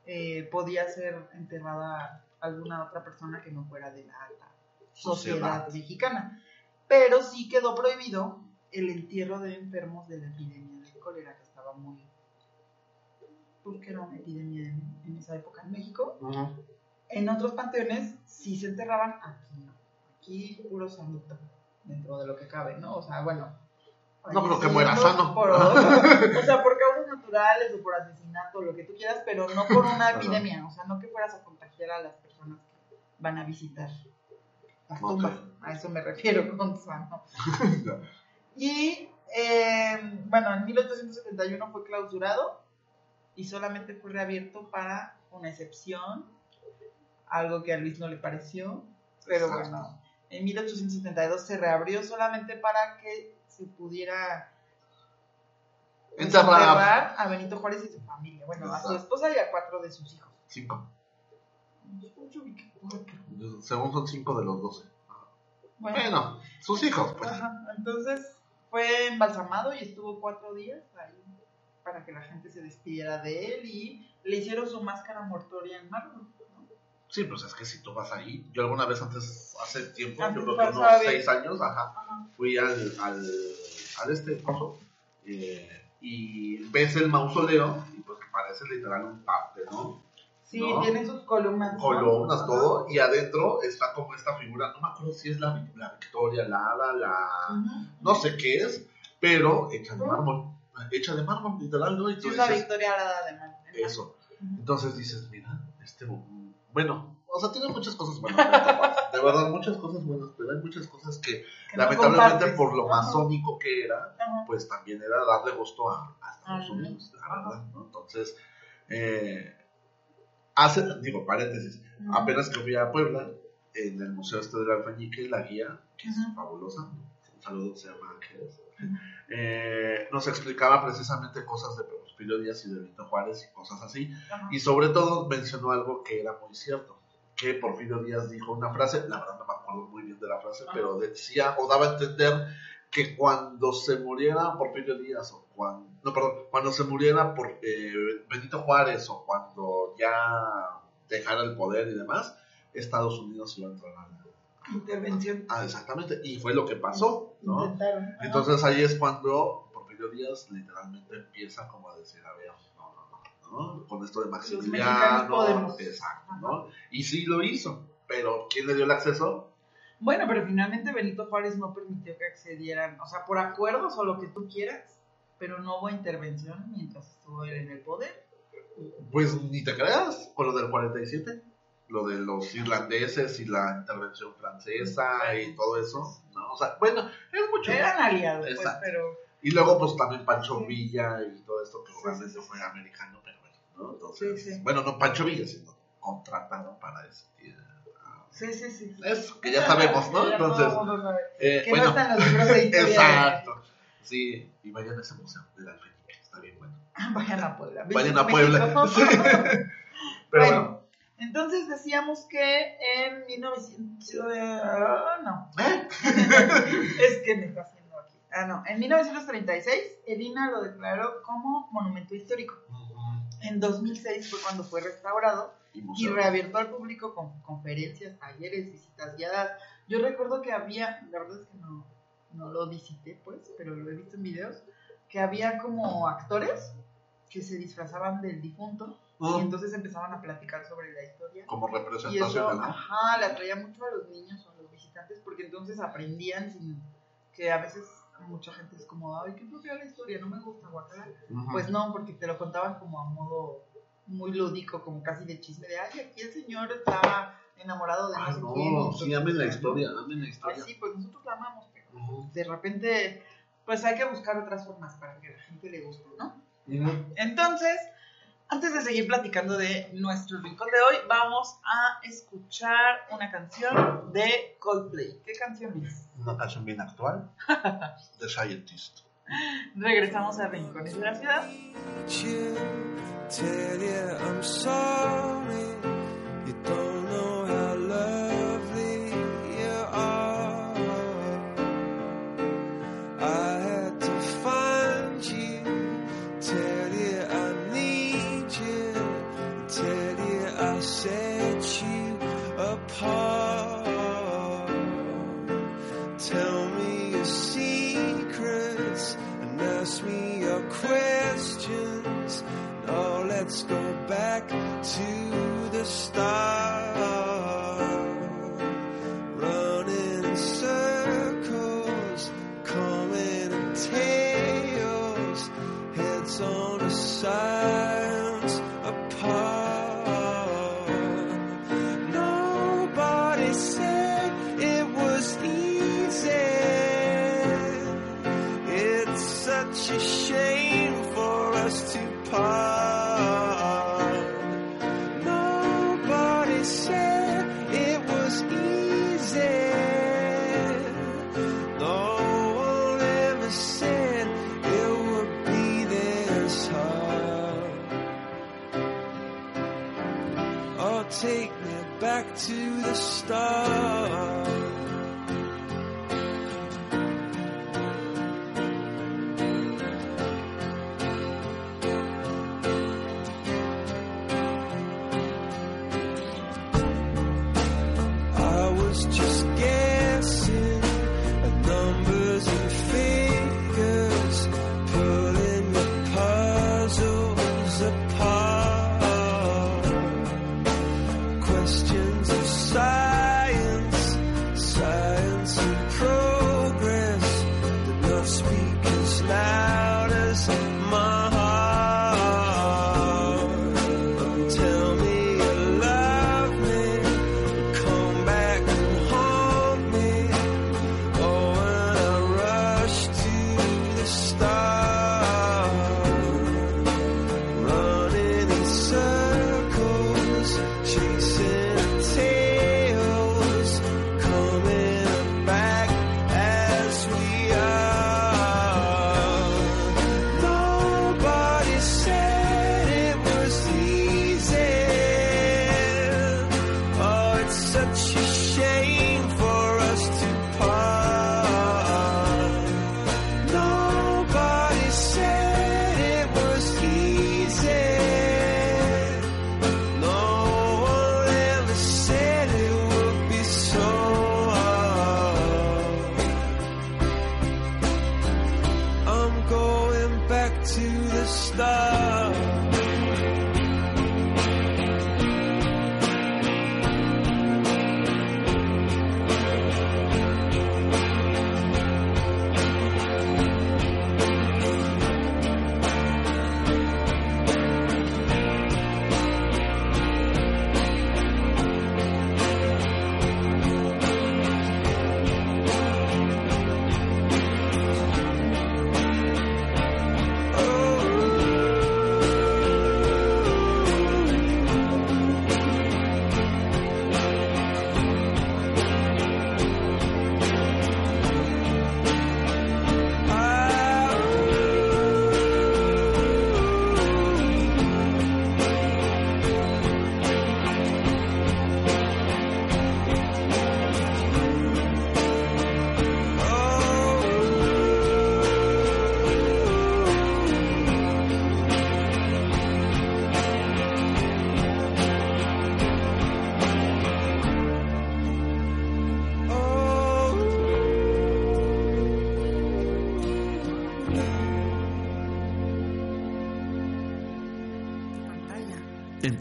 eh, podía ser enterrada alguna otra persona que no fuera de la alta sociedad Sociedad. mexicana. Pero sí quedó prohibido el entierro de enfermos de la epidemia de cólera, que estaba muy... porque era una epidemia en, en esa época en México. En otros panteones sí se enterraban, aquí no. Aquí puro sanito, dentro de lo que cabe, ¿no? O sea, bueno. No, pero que muera no sano. por- o sea, por causas naturales o por asesinato, lo que tú quieras, pero no por una epidemia. O sea, no que fueras a contagiar a las personas que van a visitar las tumbas. A eso me refiero con sano. Y eh, bueno, en 1871 fue clausurado y solamente fue reabierto para una excepción, algo que a Luis no le pareció, pero Exacto. bueno, en 1872 se reabrió solamente para que se pudiera Enterrar. a Benito Juárez y su familia, bueno, a su esposa y a cuatro de sus hijos. Cinco. Yo vi que cuatro. Según son cinco de los doce. Bueno, Bueno, sus hijos, pues. Ajá, Entonces fue embalsamado y estuvo cuatro días ahí para que la gente se despidiera de él y le hicieron su máscara mortuoria en mármol. ¿no? Sí, pues es que si tú vas ahí, yo alguna vez antes, hace tiempo, Antes yo creo que unos seis años, ajá, Ajá. fui al, al, al este coso, eh, y ves el mausoleo, y pues que parece literal un parte, ¿no? Sí, ¿No? tiene sus columnas. Columnas, todo, y adentro está como esta figura, no me acuerdo si es la, la Victoria, la Hada, la... No sé qué es, pero hecha de mármol, hecha de mármol, literal, ¿no? Y tú Sí, una dices, victoria arada de mármol. eso. Entonces dices, mira, este, bueno, o sea, tiene muchas cosas buenas, Juárez. de verdad, muchas cosas buenas, pero hay muchas cosas que, lamentablemente, por lo masónico que era, Ajá. pues también era darle gusto a, a Estados Ajá. Unidos, la verdad, ¿no? Entonces, eh, Hace, digo, paréntesis, apenas que fui a Puebla, en el Museo este del Alfañique, la guía, que es fabulosa, un saludo, se llama Ángeles, eh, nos explicaba precisamente cosas de Porfirio Díaz y de Benito Juárez y cosas así, y sobre todo mencionó algo que era muy cierto, que Porfirio Díaz dijo una frase, la verdad no me acuerdo muy bien de la frase, pero decía o daba a entender que cuando se muriera Porfirio Díaz o cuando, no, perdón, cuando se muriera por eh, Benito Juárez o cuando ya dejara el poder y demás, Estados Unidos iba a entrar a la... Intervención. Ah, exactamente, y fue lo que pasó, ¿no? Intentaron. Entonces ahí es cuando Porfirio Díaz literalmente empieza como a decir, a ver, no, no, no, ¿no? Con esto de Maximiliano, exacto, ¿no? Y sí lo hizo, pero ¿quién le dio el acceso? Bueno, pero finalmente Benito Juárez no permitió que accedieran, o sea, por acuerdos o lo que tú quieras, pero no hubo intervención mientras estuvo él en el poder. Pues ni te creas, con lo del 47, lo de los irlandeses y la intervención francesa y todo eso, ¿no? O sea, bueno, es mucho. Eran aliados, pues, pero Y luego pues también Pancho. Villa y todo esto que realmente sí, sí. fue americano, pero bueno, ¿no? Entonces, Sí, bueno, no Pancho Villa, sino contratado para ese. ah, sí, sí, sí. sí. Es que ya sabemos, ¿no? Entonces, eh, Que bueno, no están los libros de exacto. Sí, y vayan a ese museo del Alfeñique, está bien bueno. Vayan a Puebla. Vayan a. Puebla. Sí. Pero bueno, bueno, entonces decíamos que en 1900... ah, no, ¿eh? es que me está haciendo aquí. Ah, no, en 1936 el INA lo declaró como monumento histórico. En 2006 fue cuando fue restaurado Y y reabierto al público con conferencias, talleres, visitas guiadas. Yo recuerdo que había, la verdad es que no, no lo visité, pues, pero lo he visto en videos, que había como actores que se disfrazaban del difunto Ah, y entonces empezaban a platicar sobre la historia. como Y representación eso, la... ajá, le atraía mucho a los niños o a los visitantes porque entonces aprendían sin que a veces mucha gente es como, ay, qué propia la historia, no me gusta, guacala. Ujú. Pues no, porque te lo contaban como a modo muy lúdico, como casi de chisme de, ay, aquí el señor estaba enamorado de no Ah, no, quién. sí, amen la ¿no? historia, amen la Ay, historia. sí, pues nosotros la amamos, pero Ujú. de repente, pues hay que buscar otras formas para que a la gente le guste, ¿no? Entonces, antes de seguir platicando de nuestro rincón de hoy, vamos a escuchar una canción de Coldplay. ¿Qué canción es? Una canción bien actual. The Scientist. Regresamos a Rincones de la Ciudad.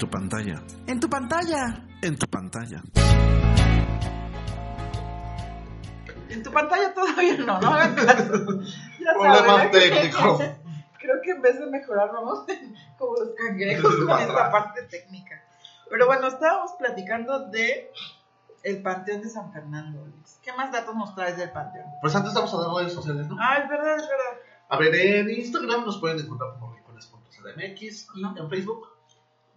Tu pantalla. En tu pantalla. En tu pantalla. En tu pantalla todavía no, no hagan caso. Ya saben, ¿eh? técnicos. Creo que en vez de mejorar, vamos como los cangrejos con esta atrás. parte técnica. Pero bueno, estábamos platicando de el Panteón de San Fernando. ¿Qué más datos nos traes del Panteón? Pues antes vamos a dar redes sociales, ¿no? Ah, es verdad, es verdad. A ver, en Instagram nos pueden encontrar como rincones.cdmx y en Facebook.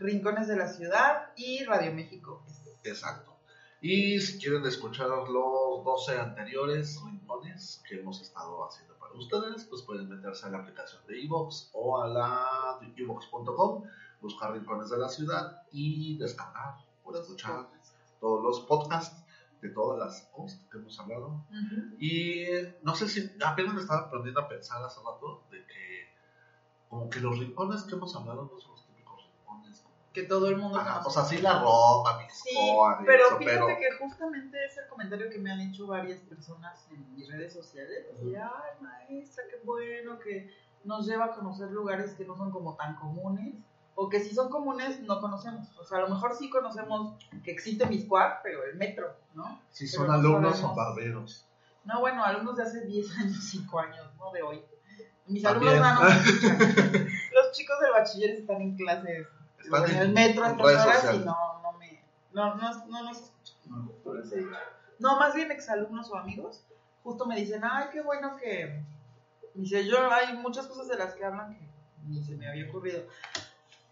Rincones de la Ciudad y Radio México. Exacto. Y si quieren escuchar los 12 anteriores rincones que hemos estado haciendo para ustedes, pues pueden meterse a la aplicación de Evox o a la de evox.com, buscar rincones de la ciudad y descargar o escuchar todos los podcasts de todas las cosas que hemos hablado. Y no sé si apenas me estaba aprendiendo a pensar hace rato de que como que los rincones que hemos hablado no son Que todo el mundo Ajá, conoce. o sea, sí la Roma, mi Sí, pero eso, fíjate pero que justamente es el comentario que me han hecho varias personas en mis redes sociales. Así, ay, maestra, qué bueno que nos lleva a conocer lugares que no son como tan comunes. O que si son comunes, no conocemos. O sea, a lo mejor sí conocemos que existe Miscuac, pero el metro, ¿no? si pero son no alumnos sabemos. o barberos. No, bueno, alumnos de hace 10 años, 5 años, no de hoy. Mis También. alumnos no escuchan. Los chicos del bachiller están en clases En el metro a en redes horas y no, no me. No, no, no eso he dicho. No, más bien exalumnos o amigos, justo me dicen, ay, qué bueno que. Dice, yo hay muchas cosas de las que hablan que ni se me había ocurrido.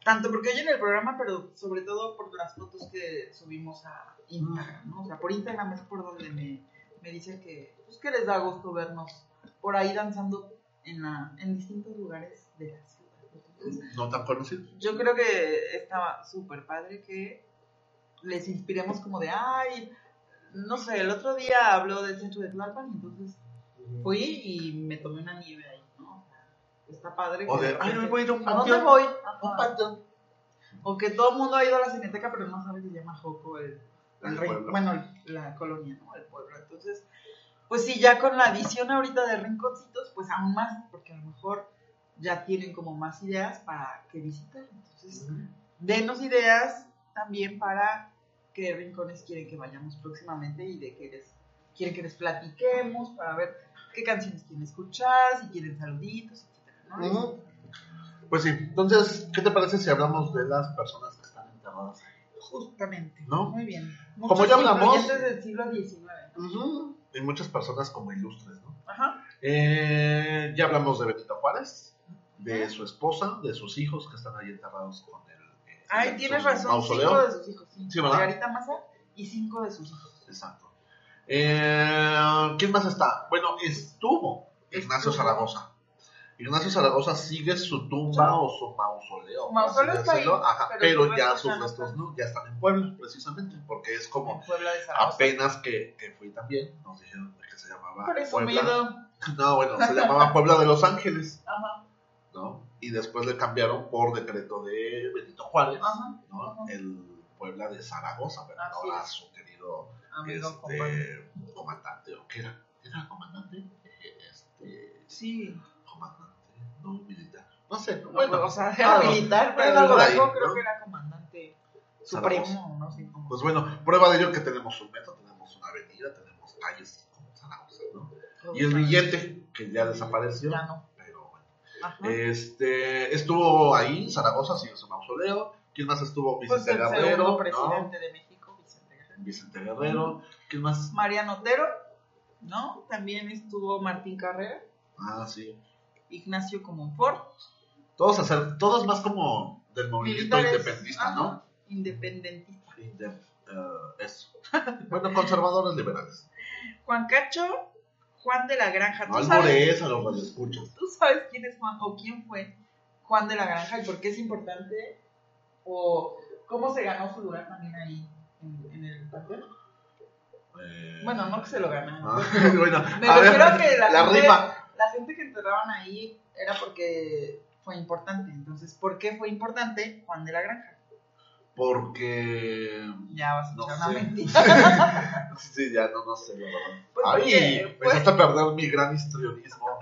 Tanto porque oyen el programa, pero sobre todo por las fotos que subimos a Instagram, ¿no? O sea, por Instagram es por donde me, me dicen que, pues, que les da gusto vernos por ahí danzando en, la, en distintos lugares de la ciudad. No tan conocidos. yo creo que estaba súper padre que les inspiremos como de, ay, no sé, el otro día habló del centro de Tlalpan y entonces fui y me tomé una nieve ahí, ¿no? O sea, está padre. O que de, de ay, repente, hoy voy a ir a un ¿A dónde panteón. voy? Un Ajá. panteón. O que todo el mundo ha ido a la cineteca, pero no sabe si se llama Joco el, el El rey- bueno, la colonia, ¿no? El pueblo. Entonces, pues sí, ya con la adición ahorita de rinconcitos, pues aún más, porque a lo mejor ya tienen como más ideas para que visitar. Entonces, denos ideas también para qué rincones quieren que vayamos próximamente y de qué les quieren que les platiquemos para ver qué canciones quieren escuchar, si quieren saluditos. Ujú. Pues sí, entonces, ¿qué te parece si hablamos de las personas que están enterradas ahí? Justamente. ¿No? Muy bien. Como ya hablamos- del siglo XIX. ¿no? Y muchas personas como ilustres, ¿no? Ajá. Eh, ya hablamos de Benito Juárez, de su esposa, de sus hijos que están ahí enterrados con él. eh, Ay, en tienes razón. mausoleo. Cinco de sus hijos. Sí. Margarita Maza y cinco de sus hijos. Exacto. Eh, ¿Quién más está? Bueno, estuvo Ignacio. Zaragoza. Ignacio Zaragoza sigue su tumba o su mausoleo. Mausoleo está ahí. Ajá, pero ya sus restos no, ya están en Puebla, precisamente, porque es como apenas que, que fui también, nos dijeron que se llamaba Presumido. Puebla. No, bueno, se llamaba Puebla de Los Ángeles, Ajá. ¿no? Y después le cambiaron por decreto de Benito Juárez, Ajá. ¿no? Ajá. El Puebla de Zaragoza, pero Así ahora es. su querido Amigo este, comandante, ¿o qué era? ¿Era comandante? Este, Sí. comandante, no militar. No sé, Bueno, bueno, o sea, era algo- militar, pero el de ahí, rango creo ¿no? que era comandante Zaragoza. supremo, no sé. Pues bueno, prueba de ello que tenemos un metro, tenemos una avenida, tenemos calles ¿no? Y el billete, que ya desapareció, Ya no. pero bueno. Ajá. Este, estuvo ahí, Zaragoza, sigue su mausoleo. ¿Quién más estuvo? pues Vicente el Guerrero, ¿no? presidente de México, Vicente Guerrero. Vicente Guerrero. ¿Quién más? Mariano Otero, ¿no? También estuvo Martín Carrera, Ah, sí. Ignacio Comonfort. Todos hacer, todos más como del movimiento Militares. independentista, Ajá, ¿no? Independentista. Inde- eh, eso. bueno, conservadores liberales. Juan Cacho, Juan de la Granja. No ¿Tú sabes, alborees a los radioescuchas. ¿Tú sabes quién es Juan o quién fue Juan de la Granja y por qué es importante? ¿O cómo se ganó su lugar también ahí en, en el panteón? Eh, Bueno, no que se lo ganaron. ah, bueno, Me a ver, refiero a que la, la gente, rima. la gente que enterraban ahí era porque fue importante. Entonces, ¿por qué fue importante Juan de la Granja? Porque. Ya vas a No una mentira. Sí, ya no, no sé, la verdad. Pues Ay, me pues- echaste a perder mi gran histrionismo.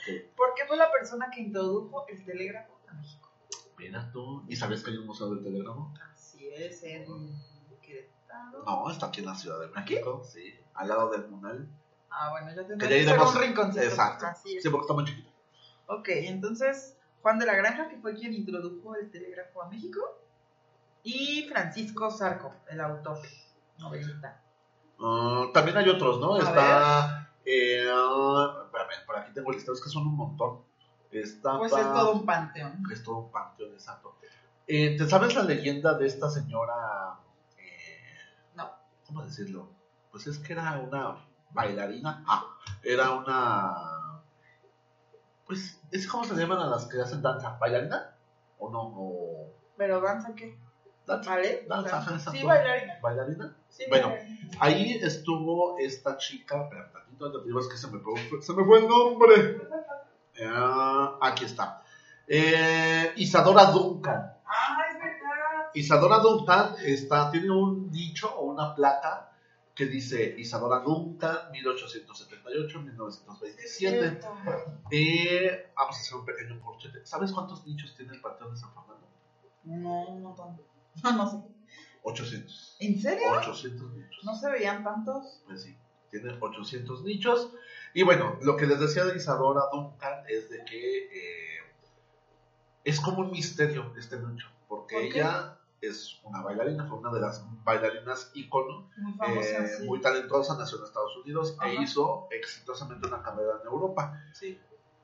Ok. Porque fue la persona que introdujo el telégrafo a México. Mira tú. ¿Y sabes que hay un museo del telégrafo? Así es, en Querétaro. No, está aquí en la Ciudad de México. Sí, al lado del Munal. Ah, bueno, ya Que ya que ser iremos. un rinconcito. Exacto. Así es. Sí, porque está muy chiquito. Ok, entonces Juan de la Granja, que fue quien introdujo el telégrafo a México, y Francisco Zarco, el autor, novelista. Ah, también hay otros, ¿no? A está. Eh, espérame, por aquí tengo listados que son un montón. Está. Pues es todo un panteón. Es todo un panteón, exacto. Eh, ¿Te sabes la leyenda de esta señora? eh, No. ¿Cómo decirlo? Pues es que era una bailarina. Ah, era una. Pues, ¿es cómo se llaman a las que hacen danza? ¿Bailarina? ¿O no? ¿O ¿Pero danza qué? Danza? ¿Vale? Danza, Danza. exacto. Sí, bailarina. ¿Bailarina? Sí, Bueno. bailarina. Ahí estuvo esta chica, espérame tantito, de- es que se me, fue, se me fue el nombre. Ah, aquí está. Eh, Isadora Duncan. Ah, es verdad. Isadora Duncan está, tiene un dicho o una placa que dice Isadora Duncan, 1878-1927. Es cierto. Eh, vamos a hacer un pequeño corchete. ¿Sabes cuántos nichos tiene el Panteón de San Fernando? No, no tanto. No, no sé. 800. ¿En serio? 800 nichos. ¿No se veían tantos? Pues sí, tiene 800 nichos. Y bueno, lo que les decía de Isadora Duncan es de que eh, es como un misterio este nicho, porque ella es una bailarina, fue una de las bailarinas ícono, Muy famosa, eh, sí. muy talentosa, nació en Estados Unidos e hizo exitosamente una carrera en Europa. Sí.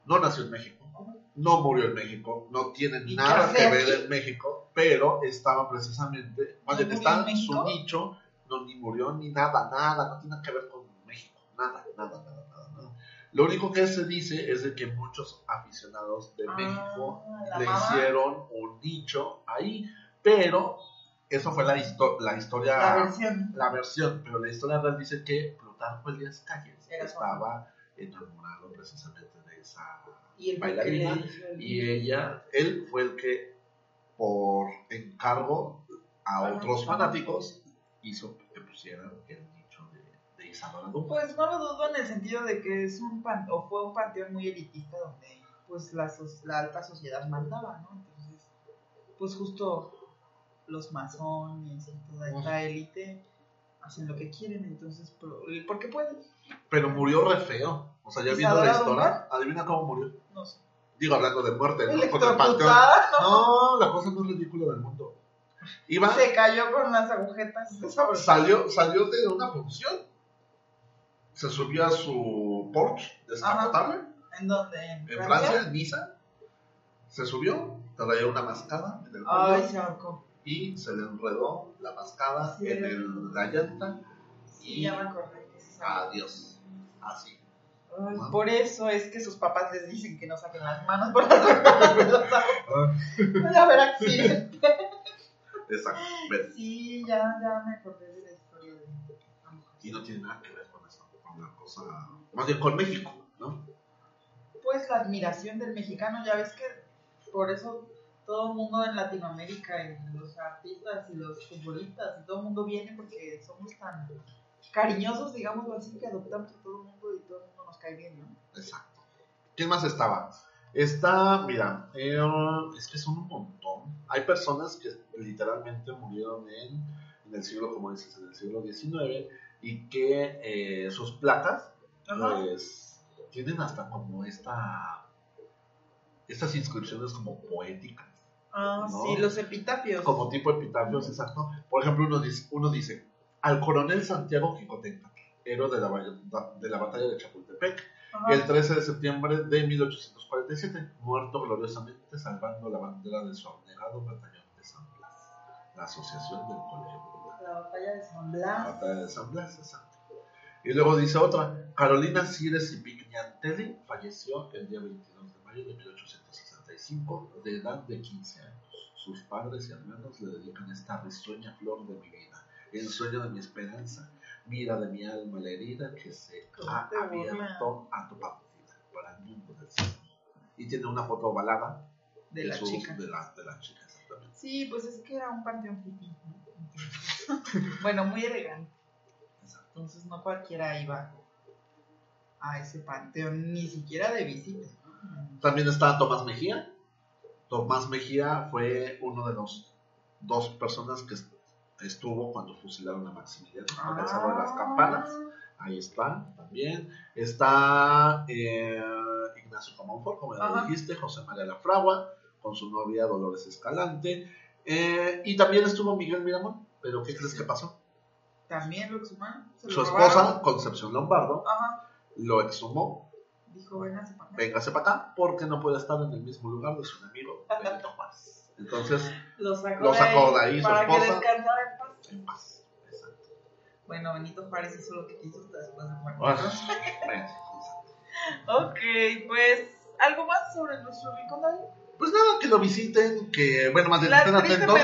No nació en México, no murió en México, no tiene ¿Y nada que ver aquí? en México, pero estaba precisamente, más ¿No bien está en su nicho, no ni murió ni nada, nada, no tiene que ver con México, nada, nada, nada, nada. nada. Lo único que se dice es de que muchos aficionados de Ah, México le mamá. hicieron un nicho ahí, pero eso fue la, histo- la historia, La versión. la versión, pero la historia real dice que Plutarco Elías Calles Era estaba enamorado precisamente de esa Y el bailarina el- y ella, él fue el que por encargo a Ajá. otros fanáticos hizo que pusieran el nicho de, de Isadora Duncan. Pues no lo dudo en el sentido de que es un pan, o fue un panteón muy elitista donde pues la, la alta sociedad mandaba, ¿no? Entonces, pues justo los masones y toda esta élite hacen lo que quieren, entonces, por- porque pueden, Pero murió re feo. O sea, ya viendo la ¿Isadora historia, adivina cómo murió. No sé, Digo, hablando de muerte, ¿no? Con el panteón. ¿no? La cosa más ridícula del mundo. Iba, Se cayó con las agujetas. salió, salió de una función. Se subió a su Porsche descapotable. ¿En dónde? ¿En, En Francia, en Niza, se subió, traía una mascada en el Ay, se y se le enredó la mascada Sí. en el, la llanta Sí, ya me acordé que se ahorcó. adiós. Así. Ay, Ah. por eso es que sus papás les dicen que no saquen las manos por las ventanas de los autos. Puede haber accidente. Exacto. Ven. Sí, ya, ya me acordé de la historia de Y no tiene nada que ver con eso, con la cosa, más bien con México, ¿no? Pues la admiración del mexicano, ya ves que por eso todo el mundo en Latinoamérica, y los artistas y los futbolistas, y todo el mundo viene porque somos tan cariñosos, digamos así, que adoptamos a todo el mundo y todo el mundo nos cae bien, ¿no? Exacto. ¿Quién más estaba? Está, mira, eh, es que son un montón. Hay personas que literalmente murieron en, en el siglo, como dices, en el siglo XIX y que eh, sus placas, pues, tienen hasta como esta, estas inscripciones como poéticas, Ah, ¿no? sí, los epitafios. como tipo epitafios, exacto. Por ejemplo, uno dice, uno dice al coronel Santiago Jicotenca, héroe de la, de la batalla de Chapultepec, Ajá. el 13 de septiembre de 1847, muerto gloriosamente salvando la bandera de su abnegado batallón de San Blas, la asociación del Colegio. La batalla de San La Blas. batalla de San Blas, exacto. Y luego dice otra, Carolina Cires y Pignatelli falleció el día 22 de mayo de 1865, de edad de 15 años. Sus padres y hermanos le dedican esta risueña flor de mi vida, el sueño de mi esperanza, mira de mi alma la herida que se ¿Cómo ha abierto a tu partida para el mundo del. Y tiene una foto ovalada De la sus- chica. De la, de la chica, exactamente. Sí, pues es que era un panteón fifí, bueno, muy elegante. Entonces no cualquiera iba a ese panteón, ni siquiera de visita. También está Tomás Mejía, Tomás Mejía fue uno de los dos personas que estuvo cuando fusilaron a Maximiliano el Cerro de las Campanas. Ahí está, también. Está eh, Ignacio Comonfort, como ya lo dijiste, José María Lafragua, con su novia Dolores Escalante. Eh, y también estuvo Miguel Miramón, pero ¿qué crees que pasó? También lo exhumaron. lo Su esposa, Concepción Lombardo, Ajá. lo exhumó, Dijo, véngase para acá. véngase para acá, porque no puede estar en el mismo lugar de su enemigo, Benito Juárez. Entonces, Lo sacó, Lo sacó de ahí, su Para que esposa. descansara en paz. en paz. Exacto. Bueno, Benito Juárez hizo lo que quiso hasta después de muerto. Bueno, Ok, pues, ¿algo más sobre nuestro rincón David? Pues nada, que lo visiten, que, bueno, más bien estén atentos.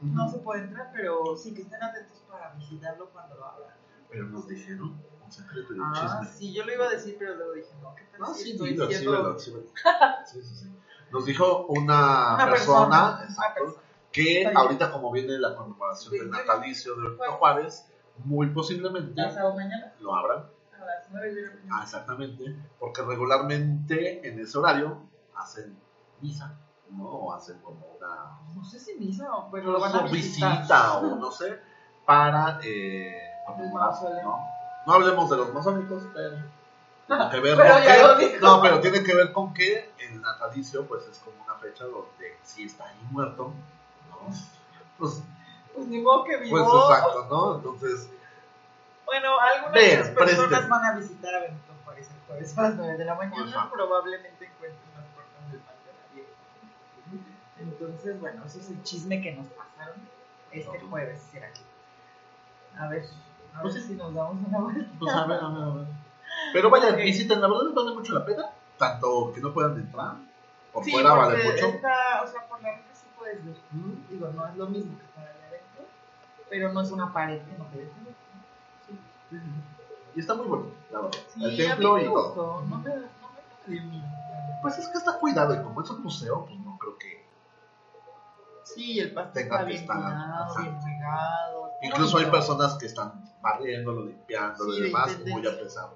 no se puede entrar, pero sí que estén atentos para visitarlo cuando lo abran. Pero nos dijeron un secreto y un Ah, chisme. sí, yo lo iba a decir, pero luego dije, no, ¿qué tal No, si sí, síbelo. Sí, sí, sí. Nos dijo una, una persona, persona? Una exacto, persona. que ahorita como viene la conmemoración Sí, del natalicio de Benito. Juárez, muy posiblemente lo abran. A las 9 de la Ah, exactamente, porque regularmente en ese horario hacen misa, ¿no? O hacen como una No sé si misa o, pero lo van a visitar. visita o no sé, para eh, conmemorar. ¿no? No hablemos de los masónicos, pero que ver Pero con no, pero tiene que ver con que el natalicio pues es como una fecha donde si está ahí muerto, ¿no? Pues, Pues ni modo que vivo. pues exacto, ¿no? Entonces, Bueno, algunas de las personas van a visitar a Benito Juárez el jueves a las 9 de la mañana. Ajá. Probablemente encuentren las puertas del panteón abiertas. Entonces, bueno, eso es el chisme que nos pasaron este jueves. Será. A ver, a Pues ver si nos damos una vuelta. pues a ver, a ver, a ver. Pero vayan, Ok. visiten, la verdad les vale mucho la pena, tanto que no puedan entrar, por Sí, fuera vale mucho. O sea, por la ruta sí puedes ver. Digo, no es lo mismo que estar allá adentro, pero no es una pared que no puedes ver. Y está muy bonito, la verdad. Sí, el a mí templo me y todo. No me, no me. Pues es que está cuidado y como es un museo, pues no creo que. Sí, el pasto Tenga está que bien estar, cuidado, bien regado. Incluso hay personas que están barriéndolo, limpiándolo Sí, y de demás, muy a pesar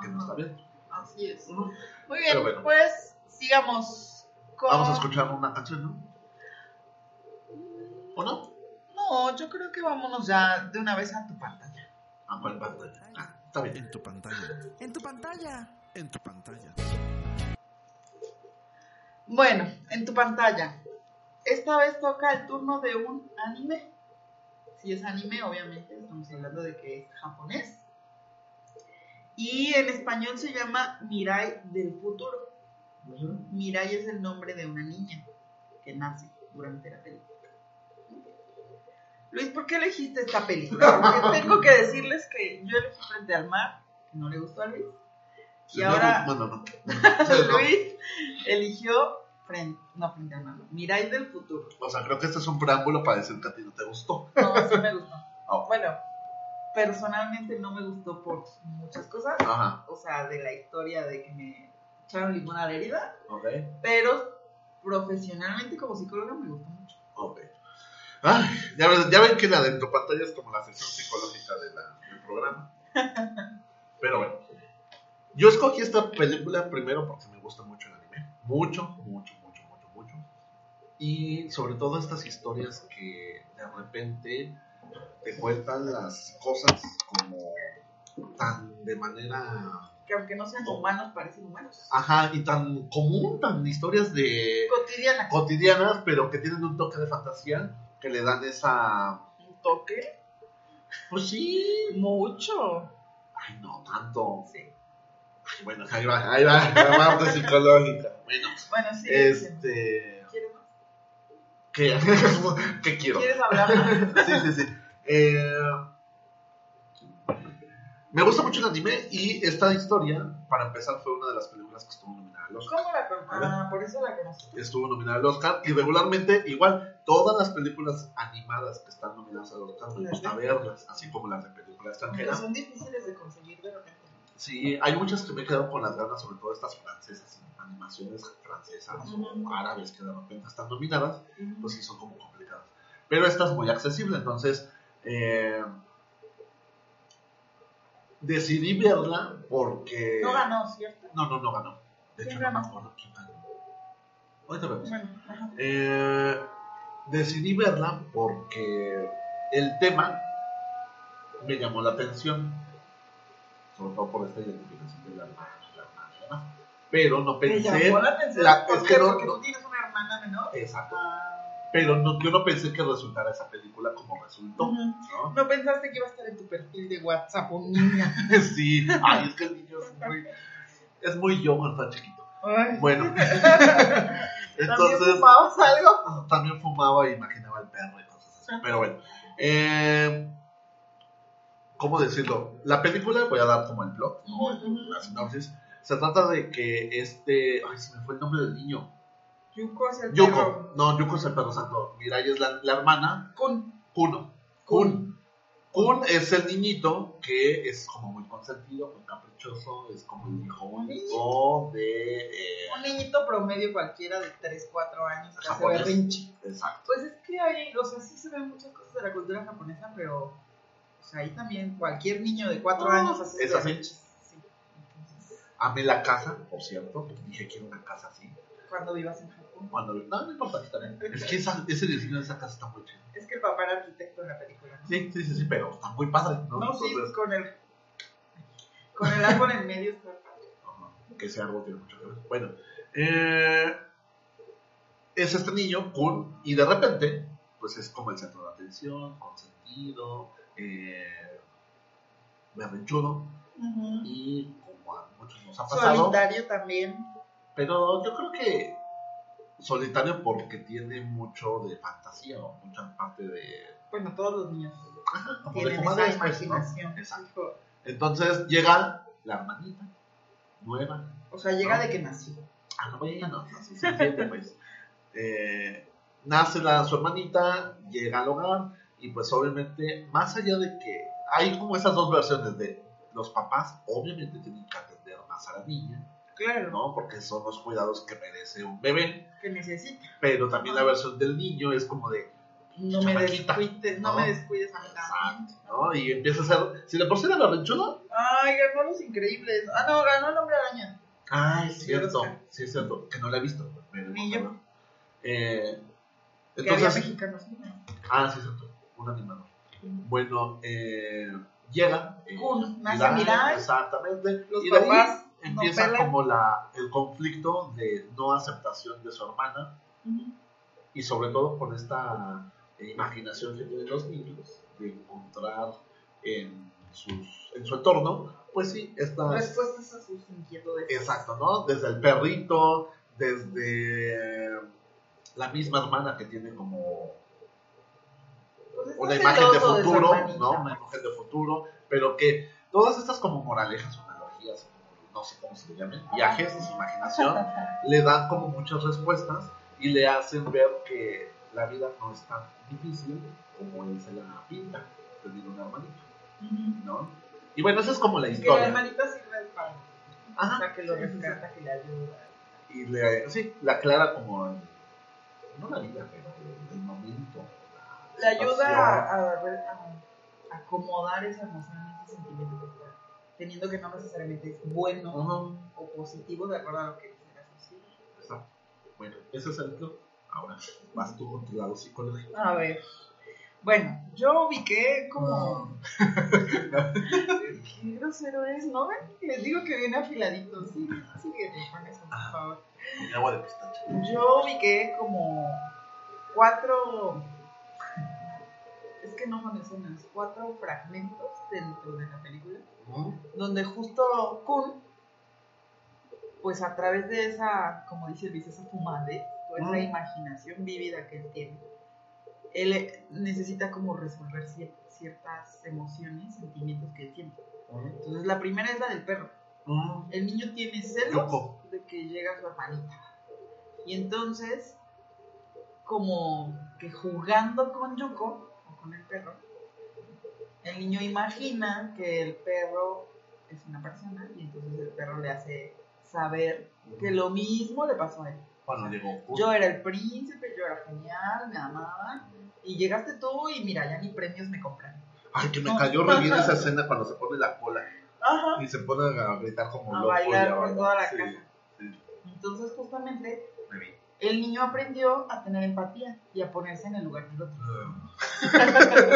que, no está bien. Así es. Ujú. Muy bien, Pero bueno. pues sigamos con... Vamos a escuchar una canción, ¿no? ¿O no? No, yo creo que vámonos ya de una vez a tu pantalla. ¿A cuál pantalla? Ah, está bien. En tu pantalla. En tu pantalla. En tu pantalla. Bueno, en tu pantalla. Esta vez toca el turno de un anime. Si es anime, obviamente, estamos hablando de que es japonés. Y en español se llama Mirai del futuro. Mirai es el nombre de una niña que nace durante la película. Luis, ¿por qué elegiste esta película? Porque tengo que decirles que yo elegí Frente al Mar, que no le gustó a Luis. Y ahora No, no. Luis eligió frente, no frente al mar, Mirai del futuro. O sea, creo que este es un preámbulo para decir que a ti no te gustó. No, sí me gustó. Oh. Bueno, personalmente no me gustó por muchas cosas. Ajá, O sea, de la historia de que me echaron limón a la herida. ok. Pero profesionalmente como psicóloga me gustó mucho. Ok. Ay, ya, ven, ya ven que la de tu pantalla es como la sección psicológica de la- del programa. Pero bueno. Yo escogí esta película primero porque me gusta mucho el anime. Mucho, mucho, mucho, mucho, mucho. Y sobre todo estas historias que de repente te cuentan las cosas como tan de manera... Que aunque no sean humanos, parecen humanos. Ajá, y tan común, tan historias de Cotidiana. cotidianas, pero que tienen un toque de fantasía que le dan esa. Un toque. Pues sí. Mucho. Ay, no tanto. Sí. Ay, bueno, ahí va, ahí va, la parte psicológica. Bueno, Bueno, sí. este. ¿Quieres más? ¿Qué, ¿Qué quiero? ¿Quieres hablar? Sí, sí, sí. Eh, me gusta mucho el anime y esta historia, para empezar, fue una de las películas que estuvo nominada al Oscar. ¿Cómo la? Ah, por eso la conocí. estuvo nominada al Oscar y regularmente igual todas las películas animadas que están nominadas al Oscar me gusta verlas así como las de película Pero extranjera son difíciles de conseguir de repente. sí hay muchas que me he quedado con las ganas sobre todo estas francesas animaciones francesas o árabes que de repente están nominadas pues sí son como complicadas pero esta es muy accesible entonces eh, decidí verla porque No ganó, ¿cierto? no no no ganó de ¿Quién hecho no me acuerdo quién ganó Ahorita vemos. Bueno. Eh, decidí verla porque el tema me llamó la atención, sobre todo por esta identificación de la hermana. Pero no ¿Te pensé. llamó la atención? la- ¿Por es que no- tienes una hermana menor. Exacto. Ah. Pero no, yo no pensé que resultara esa película como resultó. ¿no? No pensaste que iba a estar en tu perfil de WhatsApp un niño. sí, ay, es que el niño es muy, es muy yo cuando está chiquito. Ay. Bueno, ¿También entonces fumabas algo? también fumaba e imaginaba el perro y cosas así. Pero bueno, eh, ¿cómo decirlo? La película, voy a dar como el plot, ¿no? La sinopsis. Se trata de que este. Ay, se me fue el nombre del niño. Yuko es el perro. Yuko. No, Yuko es el perro santo. Mirai es la, la hermana. Kun. Kuno. Kun. Kun es el niñito que es como muy consentido, muy caprichoso, es como el hijo único de... eh, Un niñito promedio cualquiera de 3, 4 años que hace Japonés. berrinche. exacto. Pues es que hay, o sea, sí se ven muchas cosas de la cultura japonesa, pero o sea, ahí también cualquier niño de 4 Ah, años hace es así. berrinches. Sí. Entonces, Amé la casa, por cierto, porque dije quiero una casa así. cuando vivas en Cuando no, no importa, está bien. Es que esa- ese diseño de esa casa está muy chido. Es que el papá era arquitecto en la película, ¿no? Sí, sí, sí, sí, pero está muy padre, ¿no? No, sí, Entonces, con el con el árbol en medio está padre. Que ese árbol tiene mucho que ver. Bueno, eh, es este niño, Kun, y de repente, pues es como el centro de atención, consentido, eh, berrinchudo, y como a muchos nos ha pasado, Solitario también. pero yo creo que solitario porque tiene mucho de fantasía o mucha parte de, Bueno, todos los niños como de tienen comadres, esa pues, ¿no? imaginación. Exacto. Entonces llega la hermanita nueva, O sea, llega No. de que nació. Ah, no, bueno, así se entiende, pues. Eh, nace la, su hermanita, llega al hogar, y pues obviamente, más allá de que hay como esas dos versiones de los papás, obviamente tienen que atender más a la niña, Claro, ¿no? Porque son los cuidados que merece un bebé, que necesita. pero también la versión del niño es como de, No me descuides, no, ¿no? me descuides a mí también. exacto, ¿no? Y empieza a ser, si de por era berrinchudo, Ay, ganó los increíbles. Ah, no, ganó el hombre araña. Ah, es cierto, sí es cierto, que no la he visto. debo Ni yo. Eh, Que había entonces, mexicanos. ¿no? ah, sí es cierto, un animador. Bueno, eh, llega. eh, Kun, nace Mirai. Exactamente. Los y papás empieza no como la, el conflicto de no aceptación de su hermana y sobre todo con esta imaginación que tienen los niños de encontrar en, sus, en su entorno, pues sí, estas... Respuestas a sus inquietudes. Exacto, ¿no? Desde el perrito, desde la misma hermana que tiene como Pues una imagen de futuro. ¿no? Una imagen de futuro, pero que todas estas como moralejas no sé cómo se le llamen, viajes de su imaginación, le dan como muchas respuestas y le hacen ver que la vida no es tan difícil como él se la pinta, tener una hermanita. ¿no? Y bueno, esa es como la Que la historia. hermanita sirve al padre. O Ajá. sea, que lo Sí, sí, sí. rescata, que le ayuda. y le, sí, la aclara como el- no la vida, pero el momento. Le ayuda a, a- a acomodar y sentimientos que está teniendo que no necesariamente es bueno o positivo de acuerdo a lo que la sociedad. Exacto. Bueno, ese es el club. Ahora vas tú con tu lado psicológico. A ver. Bueno, yo ubiqué como. Qué grosero es, ¿no? ven? Les digo que viene afiladito. Sí, sigue con eso, por favor. Con agua de pistache. Yo ubiqué como cuatro. Es que no son escenas, cuatro fragmentos dentro de la película. Donde justo Kun, pues a través de esa, como dice Luis, esa fumadez, o esa Mm. imaginación vívida que él tiene, él eh, necesita como resolver cier- ciertas emociones, sentimientos que él siente. Entonces la primera es la del perro. Ujú. El niño tiene celos de que llega su hermanita. Y entonces, como que jugando con Yuko, o con el perro, el niño imagina que el perro es una persona y entonces el perro le hace saber que lo mismo le pasó a él. Cuando llegó. Yo era el príncipe, yo era genial, me amaban, y llegaste tú y mira, ya ni premios me compran. Ay, que me cayó re bien esa escena cuando se pone la cola Ajá. y se pone a gritar como A loco. y a bailar. toda la Sí, casa. sí, Entonces justamente. El niño aprendió a tener empatía y a ponerse en el lugar del otro.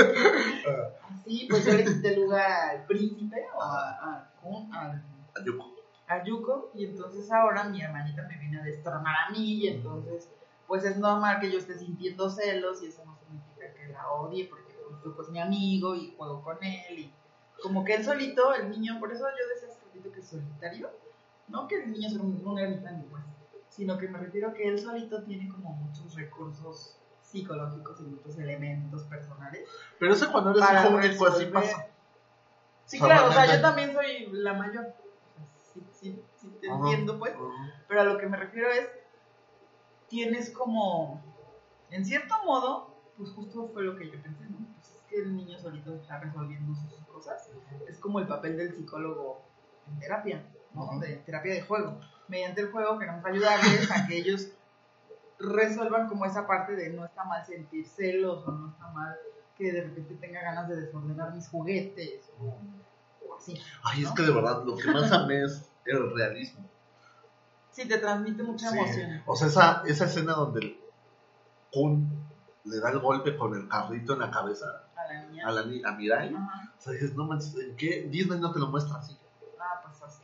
Así, pues yo le quité el lugar al príncipe o a, a- ¿cómo? al Ayuko. a Yuko y entonces ahora mi hermanita me viene a destronar a mí y entonces pues es normal que yo esté sintiendo celos y eso no significa que la odie porque pues, Yuko es mi amigo y juego con él y como que él solito, el niño, por eso yo decía ratito que es solitario, no que el niño es un, un ermitaño pues, sino que me refiero a que él solito tiene como muchos recursos psicológicos y muchos elementos personales Pero eso cuando eres hijo único así resolver. pasa. Sí, O sea, claro, o sea, yo también soy la mayor. Sí, sí, sí te entiendo, pues. Pero a lo que me refiero es, tienes como, en cierto modo, pues justo fue lo que yo pensé, ¿no? Pues es que el niño solito está resolviendo sus cosas. Es como el papel del psicólogo en terapia, ¿no? De terapia de juego. Mediante el juego queremos ayudarles a que ellos resuelvan como esa parte de no está mal sentir celos o no está mal que de repente tenga ganas de desordenar mis juguetes o, o así. Ay, es que de verdad lo que más amé es el realismo. Sí, te transmite mucha Sí. emoción. O sea, esa, esa escena donde el Kun le da el golpe con el carrito en la cabeza A la niña. a, la, a Mirai. Ajá. O sea, dices, no manches, ¿en qué Disney no te lo muestra así?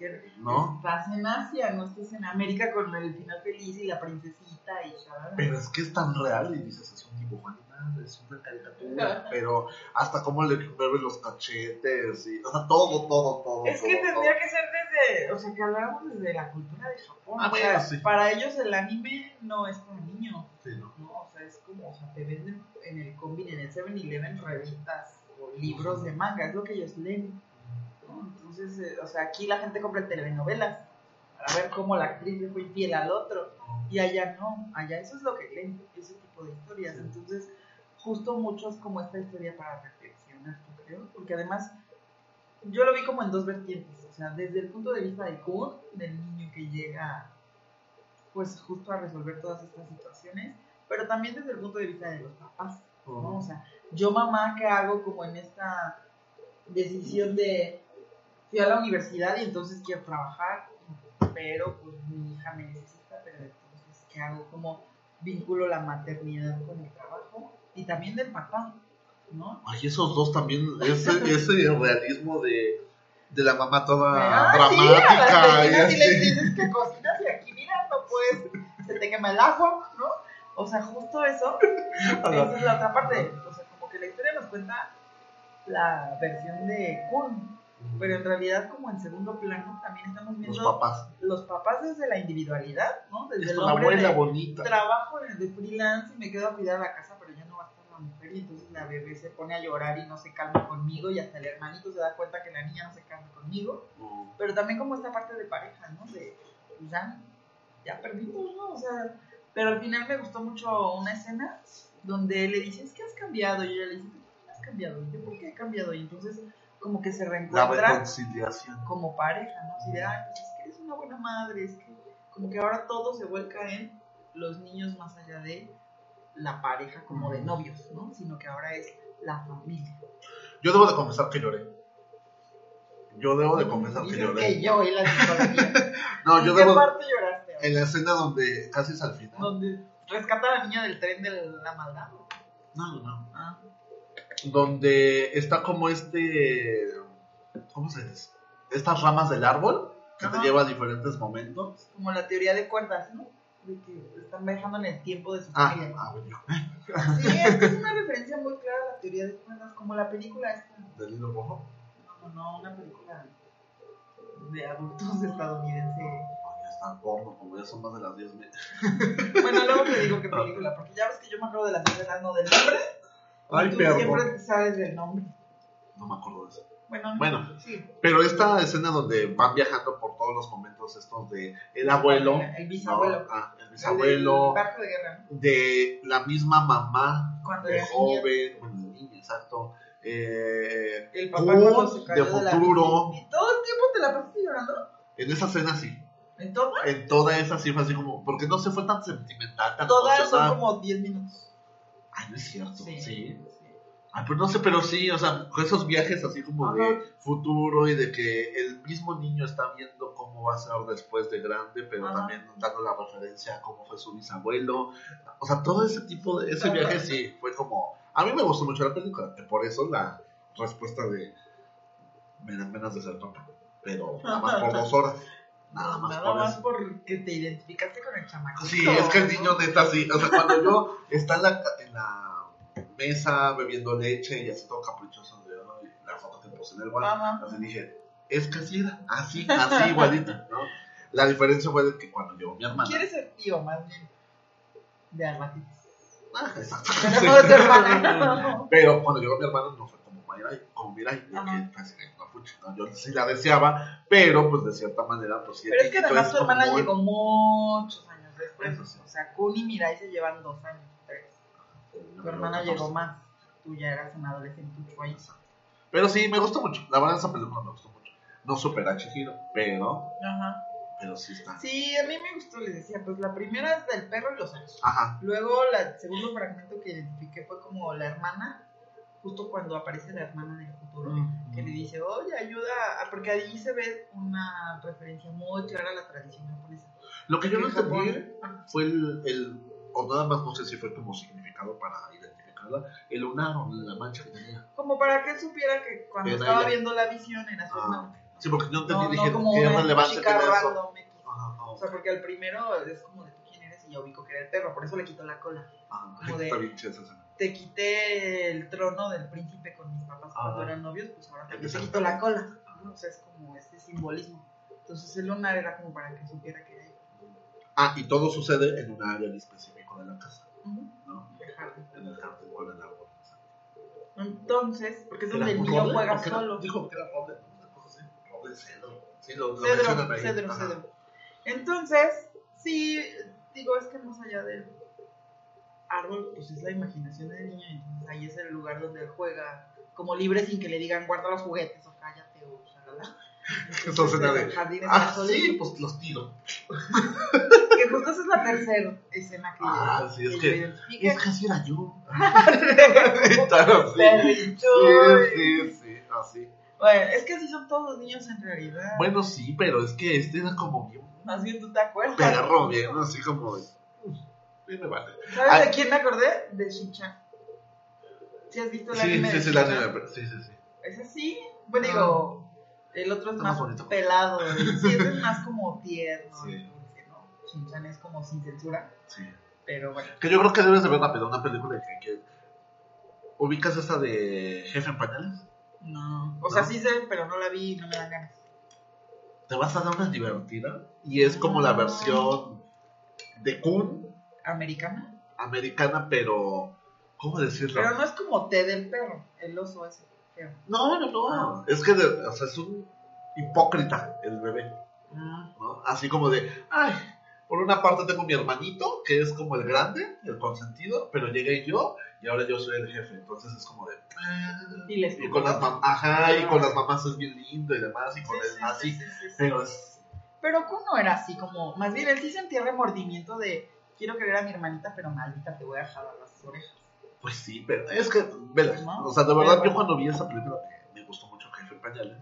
Es que ¿No? estás en Asia, no estás en América con el final feliz y la princesita y shalala. Pero es que es tan real y dices, es un dibujo animado, es una caricatura. pero hasta cómo le mueve los cachetes y, o sea, todo, todo, todo. Es que todo, tendría todo. que ser desde, o sea, que habláramos desde la cultura de Japón. Ah, o bueno, sea, sí. para ellos el anime no es para niños, Sí, ¿no? ¿no? O sea, es como, o sea, te venden en el combi, en el 7-Eleven revistas o libros de manga, es lo que ellos leen. ¿No? Entonces, eh, o sea, aquí la gente compra telenovelas para ver cómo la actriz le fue infiel al otro. Y allá no, allá eso es lo que leen, ese tipo de historias. Entonces, justo muchos como esta historia para reflexionar, yo creo, porque además yo lo vi como en dos vertientes, o sea, desde el punto de vista de Kun, del niño que llega pues justo a resolver todas estas situaciones, pero también desde el punto de vista de los papás, ¿no? O sea, yo mamá, ¿qué hago como en esta decisión de fui a la universidad y entonces quiero trabajar, pero pues mi hija me necesita, pero entonces, ¿qué hago? ¿Cómo vinculo la maternidad con el trabajo? Y también del papá, ¿no? Ay, esos dos también, ese, ese realismo de, de la mamá toda Ah, sí, dramática a las y les dices que cocinas y aquí mira, no puedes, se te quema el agua, ¿no? O sea, justo eso, esa es la otra parte. O sea, como que la historia nos cuenta la versión de Kun, pero en realidad como en segundo plano también estamos Los viendo papás. los papás desde la individualidad, ¿no? Desde Es el una abuela de bonita. trabajo de freelance y me quedo a cuidar la casa, pero ya no va a estar la mujer y entonces la bebé se pone a llorar y no se calma conmigo y hasta el hermanito se da cuenta que la niña no se calma conmigo pero también como esta parte de pareja, ¿no? De, pues ya, ya perdimos, ¿no? O sea, pero al final me gustó mucho una escena donde le dice, es que has cambiado, y ella le dice, también has cambiado, y yo, ¿por qué he cambiado? Y entonces, como que se La reencuentran reconciliación. como pareja, ¿no? Así de, ay, pues es que eres una buena madre, es que, como que ahora todo se vuelca en los niños más allá de la pareja como de novios, ¿no? Sino que ahora es la familia. Yo debo de confesar que lloré. Yo debo de confesar que lloré. que yo y la psicología. No, ¿En yo qué debo. parte lloraste? En la escena donde casi es al final. donde rescata a la niña del tren de la maldad. No, no, no. Ah, Donde está como este. ¿Cómo se dice? Estas ramas del árbol que te lleva a diferentes momentos. como la teoría de cuerdas, ¿no? De que están viajando en el tiempo de su Ah, familia. ah, bueno. Sí, es es una referencia muy clara a la teoría de cuerdas, como la película esta. Del hilo rojo. No, no, una película de adultos estadounidense. Ay, ya está porno, como ya son más de las 10 me- Bueno, luego te digo qué película, porque ya ves que yo me acuerdo de las escenas, no del nombre. Ay, tú perdón. siempre te sabes del nombre. No me acuerdo de eso. Bueno, no, Bueno. sí. Pero esta escena donde van viajando por todos los momentos estos de el abuelo, El bisabuelo. ¿no? Ah, el El bisabuelo, barco de guerra, de la misma mamá, Cuando de joven, bueno, niña, exacto. Eh, El papá Kun, cuando se cayó de de la futuro. ¿Y todo el tiempo te la pasaste llorando? en esa escena sí, ¿En todas? en toda esa sí fue así como, porque no se fue tan sentimental, tan Todas son como 10 minutos. Ay, no es cierto, sí. Ah, pues no sé, pero sí, o sea, con esos viajes así como Ajá. de futuro y de que el mismo niño está viendo cómo va a ser después de grande, pero Ajá. también dando la referencia a cómo fue su bisabuelo. O sea, todo ese tipo de, ese viaje sí fue como, a mí me gustó mucho la película, que por eso la respuesta de me dan ganas de ser papá, pero nada más por dos horas, nada más Nada por más eso. porque te identificaste con el chamaco. Sí, es que el niño neta sí. O sea, cuando yo está en la, en la mesa bebiendo leche y así todo caprichoso de "Ay, la foto que puse en el Ajá. así dije, es que así era, así, así igualita, ¿no? La diferencia fue de que cuando llegó mi hermana. ¿Quieres ser tío más bien? De Almatitis. Ah, exacto. Pero no cuando llegó mi hermana no fue como Mirai, como Mirai, de ¿no? Yo sí la deseaba, pero pues de cierta manera, pues sí. Pero es que además tu como hermana muy- llegó muchos años después. Sí. O sea, Kun y Mirai se llevan dos años, tres. Tu hermana llegó más. Tú ya eras un adolescente ahí. Pero sí, me gustó mucho. La verdad, esa película me gustó mucho. No supera a Chihiro, pero, Ajá. pero sí está. Sí, a mí me gustó, les decía, pues la primera es del perro y los años. Ajá. Luego, el segundo fragmento que identifiqué fue como la hermana, justo cuando aparece la hermana del futuro, que le dice, oye, ayuda, a-", porque ahí se ve una referencia muy clara a la tradición japonesa. Lo que yo no entendí fue el, el, o nada más no sé si fue como significado para identificarla, el lunar o la mancha que tenía. Como para que él supiera que cuando Era estaba ella. viendo la visión era su Ah. Sí, porque yo entendí, No, dije, no como ¿qué relevancia tiene eso? Ajá, O sea, porque al primero es como de tú quién eres y ya ubico que era el perro, por eso le quitó la cola. ajá, como de- está bien. Te quité el trono del príncipe con mis papás cuando eran novios, pues ahora también te quito la cola. ¿no? O sea, es como este simbolismo. Entonces el lunar era como para que supiera que era. Ah, y todo sucede en un área en específico de la casa, Ujú. ¿no? El jardín. En el jardín con el árbol. Entonces, porque es donde ¿Era el niño juega ¿O era- solo. Dijo que era roble, ¿no? Una cosa así, roble cedro. Sí, lo, lo Cedro, ahí. cedro, cedro. Entonces, sí, digo, es que más allá del árbol, pues es la imaginación del niño, entonces ahí es el lugar donde él juega como libre sin que le digan guarda los juguetes o cállate o shalala. El jardín Ah, sí, pues los tiro. Que justo esa es la tercera escena que, Ah, sí, es que-. Es que así era yo. Sí. Sí, sí, sí, así. Bueno, es que así son todos los niños en realidad. Bueno, sí, pero es que este era como bien Más bien tú te acuerdas. perro, bien, así como de. "Mm, Sí, me vale. ¿Sabes Ay. de quién me acordé? De Shin-Chan. ¿Sí has visto el Sí, anime sí, anime, sí, sí, sí. Es así. Bueno, digo, el otro es Está más, pelado. Sí, ese es más como tierno. Sí. ¿no? Shin-Chan es como sin censura, sí. pero bueno. Que yo creo que debes de ver rápido una película que, que ubicas esa de Jefe en Pañales. No. O sea, ¿No? sí sé, pero no la vi y no me dan ganas. Te vas a dar una divertida y es como la Ah. versión de Kun ¿Americana? americana, pero ¿cómo decirlo? Pero no es como té del perro, el oso ese. feo. No, no, no. Es que, de- o sea, es un hipócrita el bebé, Ah. ¿no? Así como de, ay, por una parte tengo mi hermanito, que es como el grande, el consentido, pero llegué yo y ahora yo soy el jefe. Entonces es como de, ah, Y les y con las mamás, ajá, y con las mamás es bien lindo y demás, y con Sí, él sí, así. sí, sí, sí, sí. Pero es, Pero Kun no era así como, más bien él sí sentía remordimiento de quiero querer a mi hermanita, pero maldita te voy a jalar las orejas. pues sí, pero es que, vela, No, o sea, de verdad, yo cuando vi esa película me, me gustó mucho Jefe Pañales,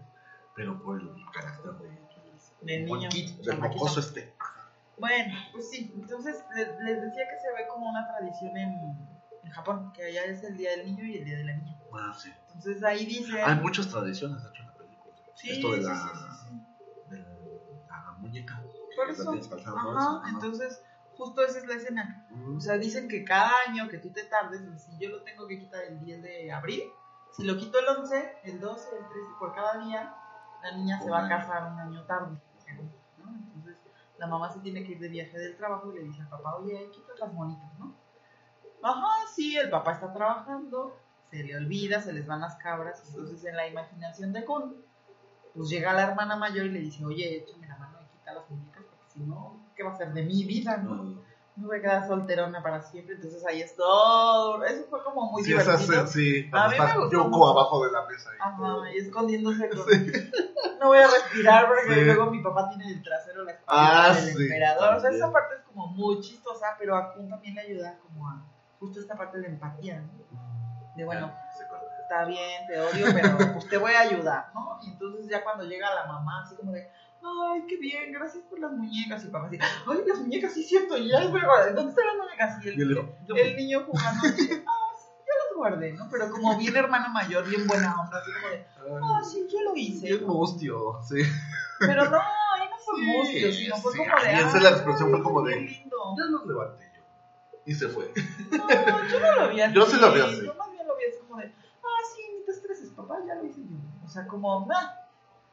pero por el carácter de, De niño. Del mocoso este. Bueno, pues sí, entonces les, les decía que se ve como una tradición en, en Japón, que allá es el día del niño y el día de la niña. Ah, sí. Entonces ahí dice... Hay muchas tradiciones, de hecho, en la película. Sí, Esto de la, sí, sí, sí. de la muñeca. Por eso, entonces justo esa es la escena. Mm. O sea, dicen que cada año que tú te tardes, si yo lo tengo que quitar el 10 de abril, si lo quito el 11, el 12, el 13, por cada día, la niña se va a casar un año tarde. Entonces, la mamá se tiene que ir de viaje del trabajo y le dice al papá, oye, quita las monitas, ¿no? Ajá, sí, el papá está trabajando, se le olvida, se les van las cabras, entonces en la imaginación de Kun, pues llega la hermana mayor y le dice, oye, échame la mano y quita las muñecas, porque si no, ¿qué va a ser de mi vida, no? Me voy a quedar solterona para siempre, entonces ahí es todo. Eso fue como muy Sí, esa divertido. se- sí, A mí me gustó Yoko mucho. abajo de la mesa. ahí. Ajá, y escondiéndose con... No voy a respirar porque Sí. luego mi papá tiene en el trasero la Ah, del sí, emperador. O sea, esa parte es como muy chistosa, pero a Kun también le ayuda como a justo esta parte de empatía, ¿no? De bueno, Ah, sí, está bien, te odio, pero pues te voy a ayudar, ¿no? Y entonces ya cuando llega la mamá, así como de, ay, qué bien, gracias por las muñecas. Y el papá así, ay, las muñecas, sí, cierto, y ya, pero, ¿dónde están las muñecas? Y el, el yo- el niño jugando, así, ah, sí, ya las guardé, ¿no? Pero como bien hermano mayor, bien buena onda, así como de, ah, sí, yo lo hice. Bien mustio, sí. Pero no, ahí no fue mustio, sino fue como de, ahí esa es "Ay, la expresión, fue como qué de- lindo". Ya los levanté yo. Y se fue. No, yo no lo vi así. Yo sí lo vi así. Yo más bien lo vi así como de, ah, sí, ni te estreses, papá, ya lo hice yo. O sea, como, nah,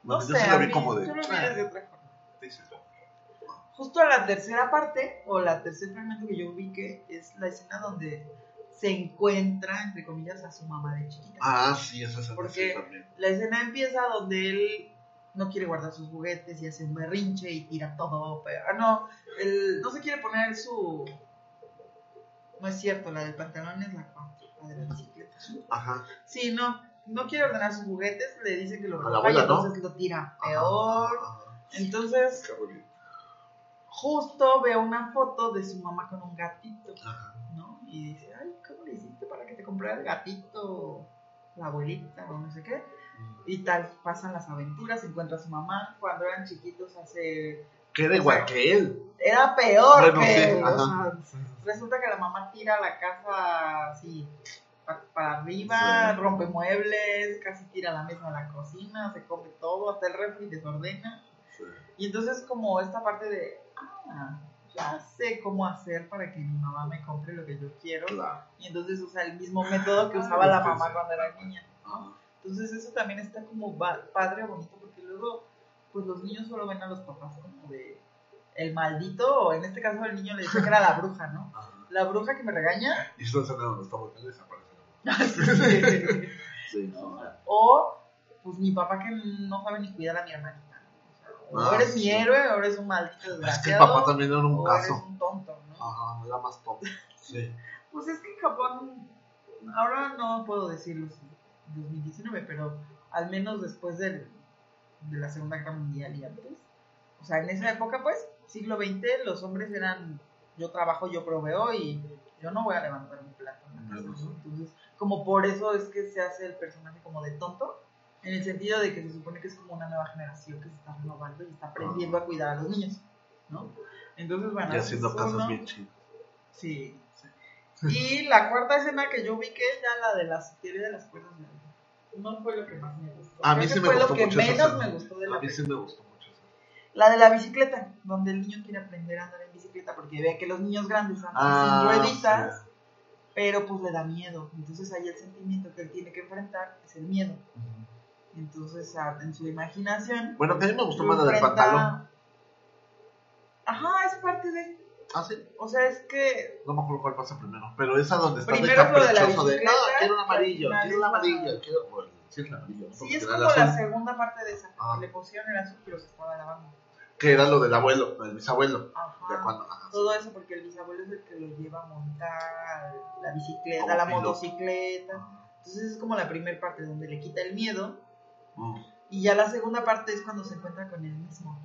no Bueno, sé. yo sí lo vi mí- como de. Yo lo vi "Ah, de otra forma. sí, sí, sí". Justo a la tercera parte, o la tercer fragmento que yo ubiqué, es la escena donde se encuentra, entre comillas, a su mamá de chiquita. Ah, sí, esa es Porque- sí también. La escena empieza donde él no quiere guardar sus juguetes y hace un berrinche y tira todo. Pero, ah, no, él no se quiere poner su. No es cierto, la del pantalón es la la de la bicicleta. Ajá. Sí, no, no quiere ordenar sus juguetes, le dice que lo A la recoja y abuela, ¿no? entonces lo tira peor. Ajá. Entonces, justo veo una foto de su mamá con un gatito, Ajá. ¿no? Y dice, ay, ¿cómo le hiciste para que te comprara el gatito? La abuelita o no sé qué. Y tal, pasan las aventuras, encuentra a su mamá. Cuando eran chiquitos hace... Que era igual que él. Era peor Bueno, que sí, él, o ajá. sea, resulta que la mamá tira la casa así pa- para arriba, Sí. rompe muebles, casi tira la mesa a la cocina, se come todo, hasta el refri desordena. Sí. Y entonces como esta parte de, ah, ya sé cómo hacer para que mi mamá me compre lo que yo quiero. Claro. Y entonces usa el mismo método que usaba la mamá cuando era niña. Entonces eso también está como padre, bonito, porque luego pues los niños solo ven a los papás como de el maldito, o en este caso el niño le decía que era la bruja, ¿no? Ajá. La bruja que me regaña. Y esa escena donde está o pues mi papá que no sabe ni cuidar a mi hermanita. O, sea, o Ah, eres sí. mi héroe, o eres un maldito Es que el desgraciado. papá también era un o eres caso. un tonto, ¿no? Ajá, era más top. Sí. Pues es que en Japón, ahora no puedo decirlo si 2019, pero al menos después del, de la Segunda Guerra Mundial y antes, o sea, en esa época, pues, siglo XX, los hombres eran, yo trabajo, yo proveo y yo no voy a levantar mi plato. en la casa, ¿no? Entonces, como por eso es que se hace el personaje como de tonto, en el sentido de que se supone que es como una nueva generación que se está renovando y está aprendiendo a cuidar a los niños, ¿no? Entonces, bueno, Y haciendo es casas uno. bien chidas. Sí. Y la cuarta escena que yo vi que es ya la de la teoría de las cuerdas. No fue lo que más me gustó. A Creo mí sí me fue gustó lo que mucho menos me gustó de la A mí sí me gustó mucho esa. La de la bicicleta, donde el niño quiere aprender a andar en bicicleta porque ve que los niños grandes andan Ah, sin rueditas, pero pues le da miedo. Entonces ahí el sentimiento que él tiene que enfrentar es el miedo. Entonces en su imaginación... Bueno, que a mí me gustó más la del enfrenta- pantalón. Ajá, es parte de... Ah, sí. O sea, es que No me acuerdo cuál pasa primero. Pero esa donde está Primero de de caprichoso de, bicicleta, no, quiero un amarillo, quiero un amarillo, quiero. Bueno, sí es el amarillo. ¿no? Sí, Porque es era como la segunda parte de esa. Ah. Le pusieron el azul, pero se estaba lavando. Que era lo del abuelo, del bisabuelo. Ajá. cuando. ajá, Todo eso porque el bisabuelo es el que lo lleva a montar la bicicleta, Como la motocicleta. Entonces es como la primera parte donde le quita el miedo. Mm. Y ya la segunda parte es cuando se encuentra con él mismo.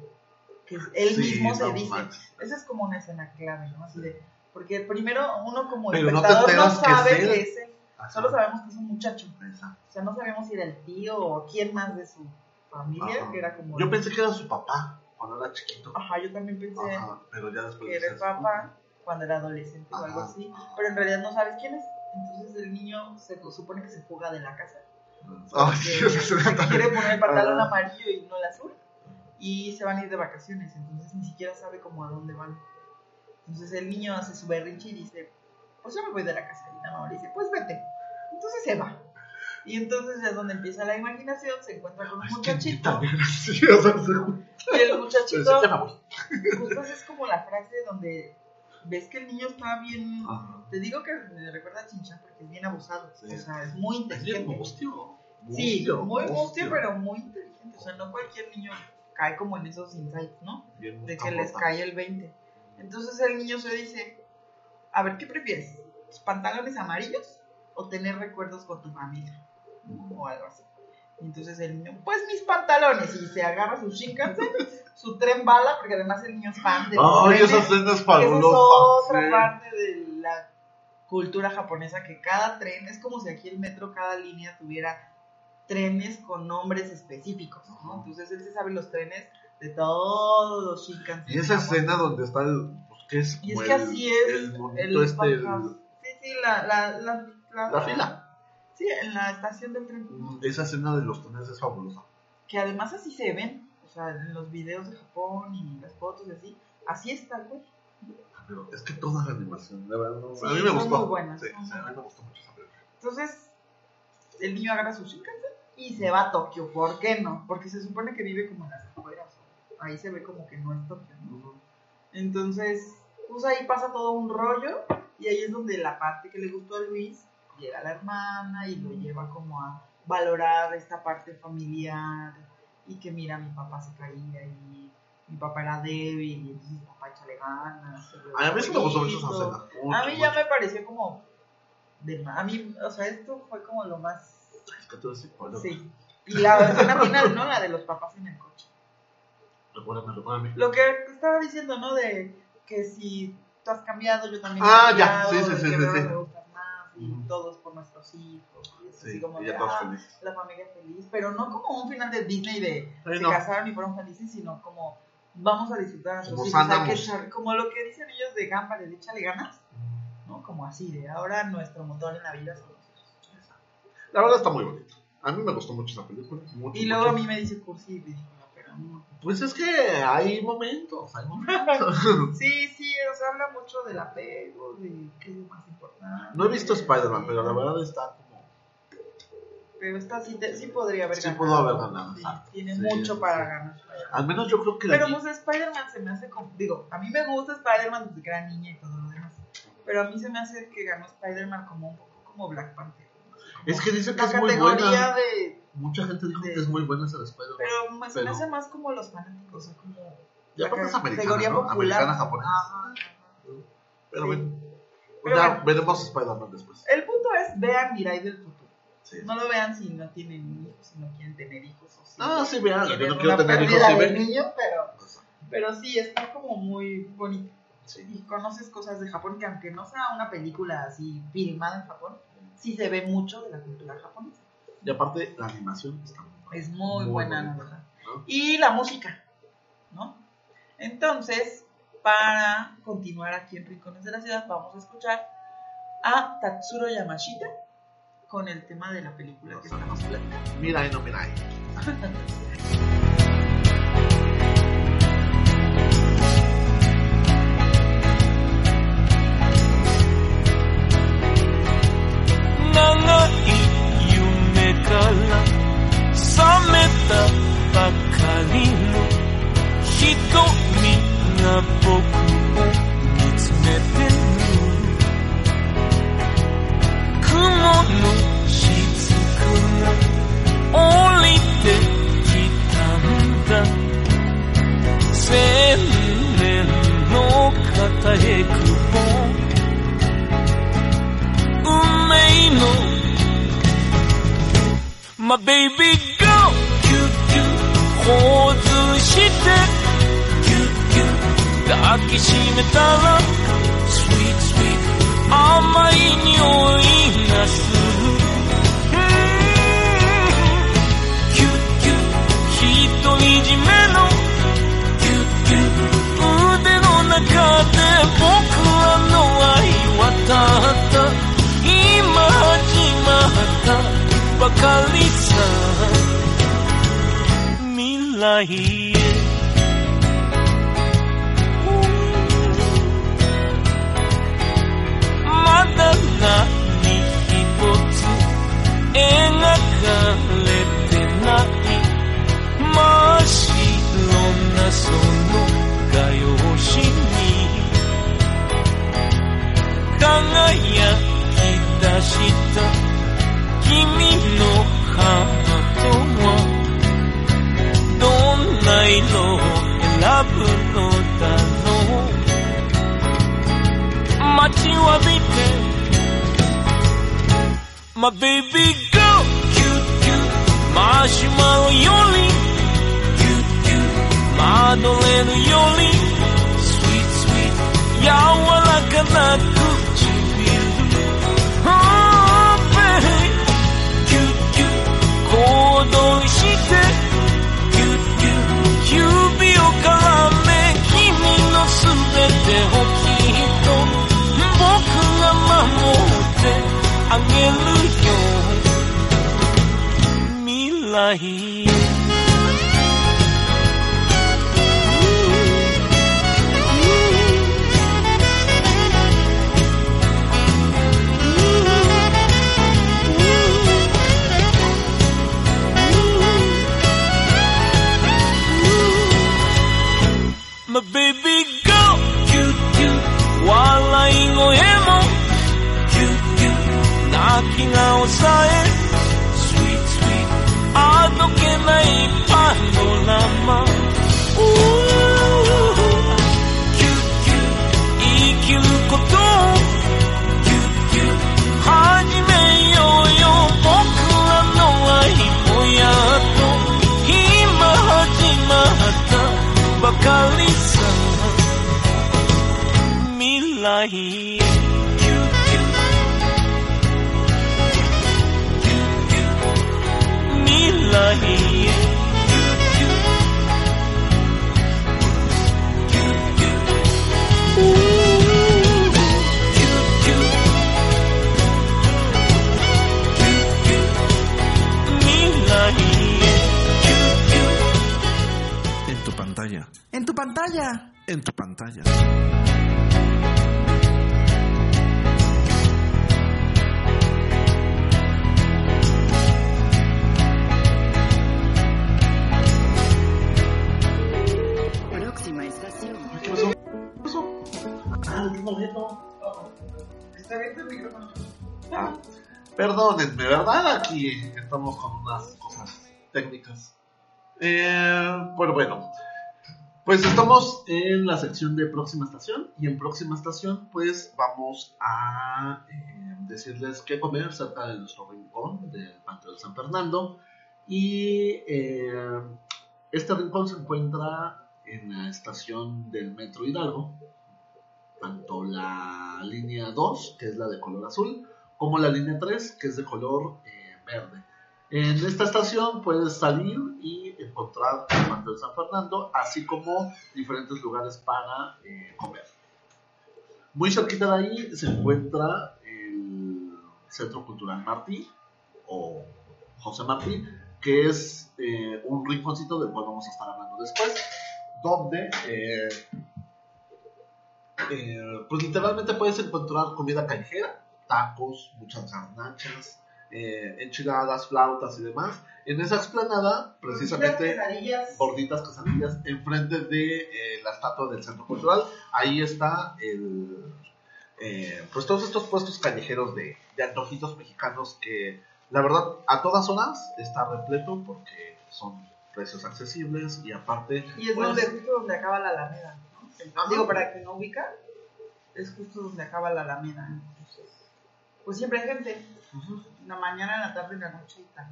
Que es- él Sí, mismo se dice. manches. Esa es como una escena clave, ¿no? Así de. Porque primero uno como Pero espectador no, que sabe que es él. Ajá. Solo sabemos que es un muchacho. Exacto. O sea, no sabemos si era el tío o quién más de su familia, Ajá. que era como... Yo pensé que era su papá cuando era chiquito. Ajá, yo también pensé Ajá, pero ya después que era papá cuando era adolescente o algo Ajá. así, pero en realidad no sabes quién es. Entonces el niño se supone que se fuga de la casa. Se también. quiere poner el pantalón Ah. amarillo y no el azul. Y se van a ir de vacaciones, entonces ni siquiera sabe como a dónde van. Entonces el niño hace su berrinche y dice, pues yo me voy de la casa. Y la mamá le dice, pues vete. Entonces se va. Y entonces es donde empieza la imaginación, se encuentra con un muchachito. Y el muchachito justo esa es como la frase donde ves que el niño está bien. Ajá. Te digo que me recuerda a Chinchan porque es bien abusado. Sí. O sea, es muy Es bien inteligente. mustio. Sí, muy mustio, pero muy inteligente. O sea, no cualquier niño cae como en esos insights, ¿no? Bien De que les cae el 20. Entonces el niño se dice: A ver, ¿qué prefieres? ¿Tus pantalones amarillos o tener recuerdos con tu familia? O algo así. Y entonces el niño, pues mis pantalones. Y se agarra su Shinkansen, su tren bala, porque además el niño es fan de los Ay, trenes. esa escena es otra sí. parte de la cultura japonesa que cada tren, es como si aquí el metro, cada línea tuviera trenes con nombres específicos, ¿no? Entonces él se sabe los trenes de todos los Shinkansen. Y esa escena donde está el. Pues, que es Y es que el- así es El el este. el- Pajas. Sí, sí, la, la, la, la fila. Sí, en la estación del tren. Esa escena de los trenes es fabulosa. Que además así se ven, o sea, en los videos de Japón y las fotos y así, así está güey. Pero es que toda la animación, de verdad, no- Sí, a mí me son gustó. muy buenas, Sí, a mí me gustó mucho esa película. Entonces, el niño agarra su Shinkansen y se va a Tokio. ¿Por qué no? Porque se supone que vive como en las afueras. Ahí se ve como que no es Tokio, ¿no? Entonces, pues ahí pasa todo un rollo y ahí es donde la parte que le gustó a Luis llega la hermana y lo lleva como a valorar esta parte familiar y que mira, mi papá se caía y mi papá era débil y entonces mi papá échale ganas. A mí sí me gustó mucho esa Bonito. escena. mucho, A mí ya me pareció como de a mí, o sea, esto fue como lo más Es que tú eres psicólogo. sí. Y la escena final, ¿no? La de los papás en el coche. Recuérdame, recuérdame. Lo que estaba diciendo, ¿no? De que si tú has cambiado, yo también Ah, he ya, sí, sí, sí, sí. Y Ujú. todos por nuestros hijos. Y es así Sí, como y ya todos ah, felices. la familia feliz, pero no como un final de Disney de Sí, se no. casaron y fueron felices, sino como vamos a disfrutar a Como hijos, hay que andamos. echar- como lo que dicen ellos de Gamba, de échale ganas, ¿no? Como así, de ahora nuestro motor en la vida son los hijos. La verdad está muy bonito. A mí me gustó mucho esa película. Mucho, Y luego mucho. a mí me dice cursi y no. Pues es que hay momentos, hay momentos. Sí, sí, o sea, habla mucho del apego, de qué es lo más importante. No he visto Spider-Man, pero la verdad está como. Pero esta sí, te- sí podría haber Sí ganado. pudo haber ganado, Sí, tiene Sí, mucho sí. para ganar. Al menos yo creo que Pero pues Spider-Man se me hace como. Digo, a mí me gusta Spider-Man desde que era niña y todo lo demás. Pero a mí se me hace que ganó Spider-Man como un poco como Black Panther. Como Es que dicen que la es muy categoría buena. de. Mucha gente dijo que es muy buena esa de Spider-Man. Pero me- se Pero- me hace más como los fanáticos, o sea, como. Y aparte es americana, ¿no? Americana, japonesa. Ajá. Pero sí. bueno, Pero ya bueno. veremos Spider-Man después. El punto es: vean Mirai del futuro. Sí. No lo vean si no tienen hijos, si no quieren tener hijos. O si Ah, sí, vean, yo no quiero tener hijos, sí ven. niño, pero, pero sí, está como muy bonito. Sí. Y conoces cosas de Japón que aunque no sea una película así filmada en Japón, sí se ve mucho de la cultura japonesa. Y aparte, la animación está muy buena. Es muy, Muy buena, bonita. ¿no? Y la música, ¿no? Entonces, para continuar aquí en Rincones de la Ciudad, vamos a escuchar a Tatsuro Yamashita con el tema de la película que estamos. Mira y no mira から覚めたばかりの瞳が僕を見つめてる。雲の雫が降りてきたんだ。千年の片へくぼ My baby go キュッキュッ構図して。キュッキュ抱きしめたら。Sweet sweet. 甘い匂いがする。キュッキュッ独り占めの。キュッキュ腕の中で僕らの愛渡った。今始まった。ばかりさ未来へまだ何一つ描かれてない真っ白なその画用紙に輝き出した My baby girl, cute, cute, marshmallow yoli, cute, cute, madoleno yoli, sweet, sweet. Oh. 動してキュッキュッ指を絡め君のすべてをきっと僕が守ってあげるよ。未来。ッ泣きが抑え Sweet sweet あどけないパノラマ Ooh キュキュ生きることキュキュッ始めようよ。僕らの愛もやっと今始まった。ばかり pantalla. En tu pantalla. Próxima estación. ¿Qué pasó? ¿Qué pasó? Ah, el mismo objeto. Está bien tu micrófono. Ah, perdónenme, ¿verdad? Aquí estamos con unas cosas técnicas. Eh, bueno, bueno. Pues estamos en la sección de próxima estación y en próxima estación pues vamos a eh, decirles qué comer cerca de nuestro rincón del Panteón San Fernando y eh, este rincón se encuentra en la estación del Metro Hidalgo, tanto la línea 2, que es la de color azul, como la línea 3, que es de color eh, verde. En esta estación puedes salir y encontrar el Panteón de San Fernando, así como diferentes lugares para eh, comer. Muy cerquita de ahí se encuentra el Centro Cultural Martí, o José Martí, que es eh, un rinconcito del cual vamos a estar hablando después, donde eh, pues literalmente puedes encontrar comida callejera, tacos, muchas garnachas, eh, enchiladas, flautas y demás. En esa explanada, precisamente, gorditas quesadillas, enfrente de eh, la estatua del Centro Cultural, ahí está el... eh, pues todos estos puestos callejeros de, de antojitos mexicanos que la verdad a todas horas está repleto porque son precios accesibles y aparte Y es pues, donde, justo donde acaba la Alameda. ¿no? Digo, para quien no ubica, es justo donde acaba la Alameda. Pues siempre hay gente. En la mañana, en la tarde, en la noche y tal.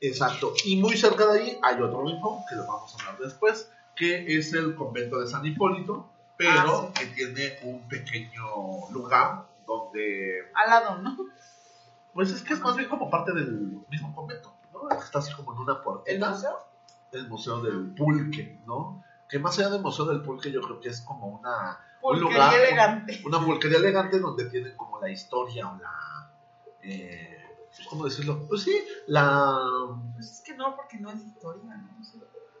Exacto. Y muy cerca de ahí hay otro rincón, que lo vamos a hablar después, que es el convento de San Hipólito, pero Ah, que tiene un pequeño lugar donde, Al lado, ¿no? pues es que es más bien como parte del mismo convento, ¿no? Está así como en una El puertita. museo. El Museo del Pulque, ¿no? Que más allá del Museo del Pulque yo creo que es como una, un lugar, elegante. una pulquería elegante donde tienen como la historia o la... Eh, ¿Cómo decirlo? Pues sí, la... Pues es que no, porque no es historia, ¿no?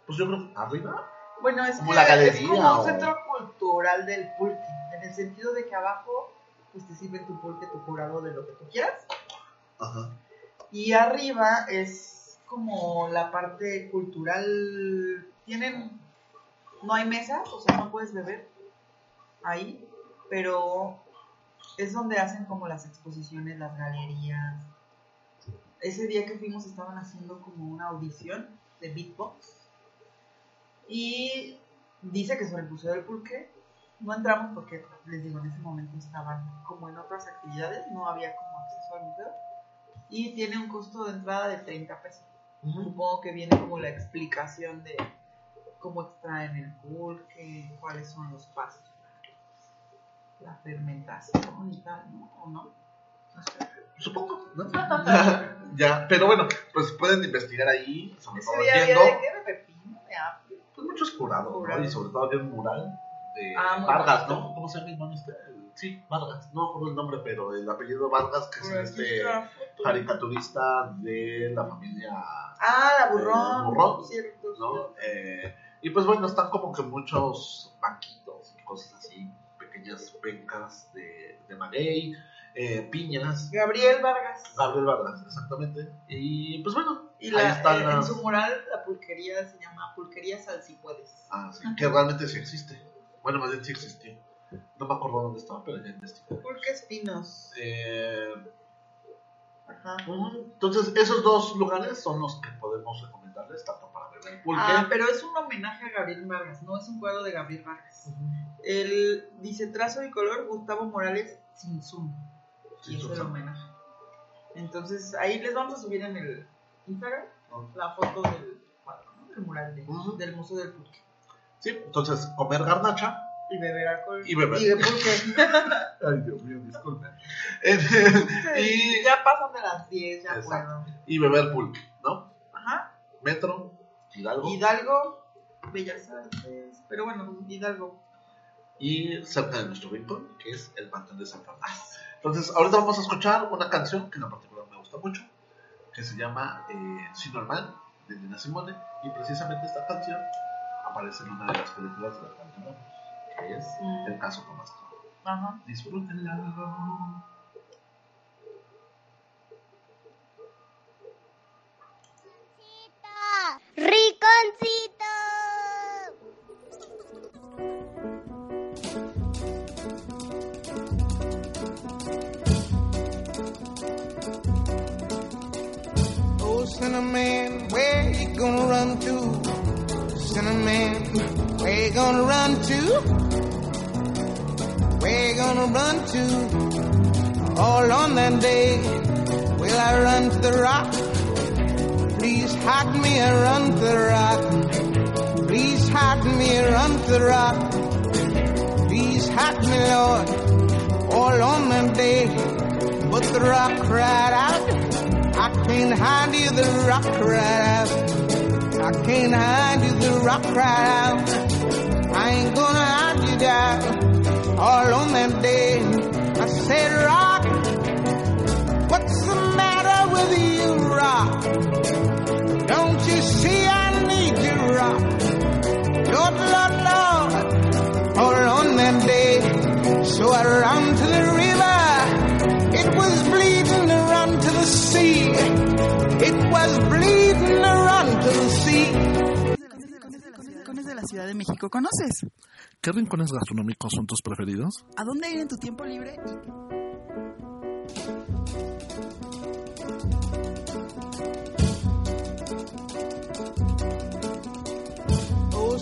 Pues yo creo arriba Bueno, es Como que la es galería, como o- un centro cultural del pulque, en el sentido de que abajo pues te sirve tu pulque, tu curado de lo que tú quieras, Ajá. y arriba es como la parte cultural, tienen, no hay mesas, o sea, no puedes beber ahí, pero es donde hacen como las exposiciones, las galerías. Ese día que fuimos estaban haciendo como una audición de beatbox y dice que sobre el Museo del Pulque no entramos porque, les digo, en ese momento estaban como en otras actividades, no había como acceso al museo. Y tiene un costo de entrada de 30 pesos. Supongo que viene como la explicación de cómo extraen el pulque, cuáles son los pasos la fermentación y tal, ¿no? ¿O no? No. Supongo, ¿no? ya, pero bueno, pues pueden investigar ahí, sobre todo día viendo de qué, de pepino, de apio. pues muchos curados, ¿no? Y sobre todo había un mural de Ah, Vargas, bonito. ¿no? ¿Cómo se llama el este? Sí, Vargas, no recuerdo el nombre, pero el apellido Vargas, que es este caricaturista de la familia, Ah, la burrón. Eh, burrón, Cierto, ¿no? Eh, y pues bueno, están como que muchos banquitos y cosas así, pequeñas pencas de, de maguey, eh, piñas. Gabriel Vargas. Gabriel Vargas, exactamente. Y pues bueno, Y ahí están eh, en su mural la pulquería se llama Pulquería Sal si puedes. Ah, sí, que realmente sí existe. Bueno, más bien sí existió. No me acuerdo dónde estaba, pero ya investigué. Pulques Pinos. Eh, Ajá. entonces, esos dos lugares son los que podemos recomendarles, tanto pulque. Ah, pero es un homenaje a Gabriel Vargas, no es un cuadro de Gabriel Vargas. El dice trazo y color Gustavo Morales sin zoom. Sin Y es el homenaje. Entonces ahí les vamos a subir en el Instagram la foto del cuadro, ¿no? del mural de- del Museo del Pulque. Sí, entonces, comer garnacha. Y beber alcohol. Y beber. Y de pulque. Ay, Dios mío, disculpen. y y, ya pasan de las 10, ya Exacto. puedo. y beber pulque, ¿no? Ajá. Metro, Hidalgo. Hidalgo, Bellas Artes. Pero bueno, Hidalgo. y cerca de nuestro rincón, que es el Panteón de San Fernando. Entonces, ahorita vamos a escuchar una canción que en particular me gusta mucho, que se llama eh, Si Normal, de Nina Simone, y precisamente esta canción aparece en una de las películas de la que es Mm. El caso Tomás. Ajá. Disfrútenla. Riconcito. Oh, Cinnamon, where you gonna run to? Cinnamon, where you gonna run to? Where you gonna run to? All on that day, will I run to the rock? Please hide me run the rock. Please hide me run the rock. Please hide me, Lord, all on that day. But the rock cried out. I can't hide you, the rock cried out. I can't hide you, the rock cried out. I ain't gonna hide you down. All on that day, I said, Rock, what's the matter with you, Rock? Don't you see I need you, Rock? Lord, Lord, Lord, all on that day. So I ran to the river. It was bleeding to run to the sea. It was bleeding to run to the sea. Rincones de la Ciudad de México, ¿conoces? ¿Qué rincones gastronómicos son tus preferidos? ¿A dónde ir en tu tiempo libre?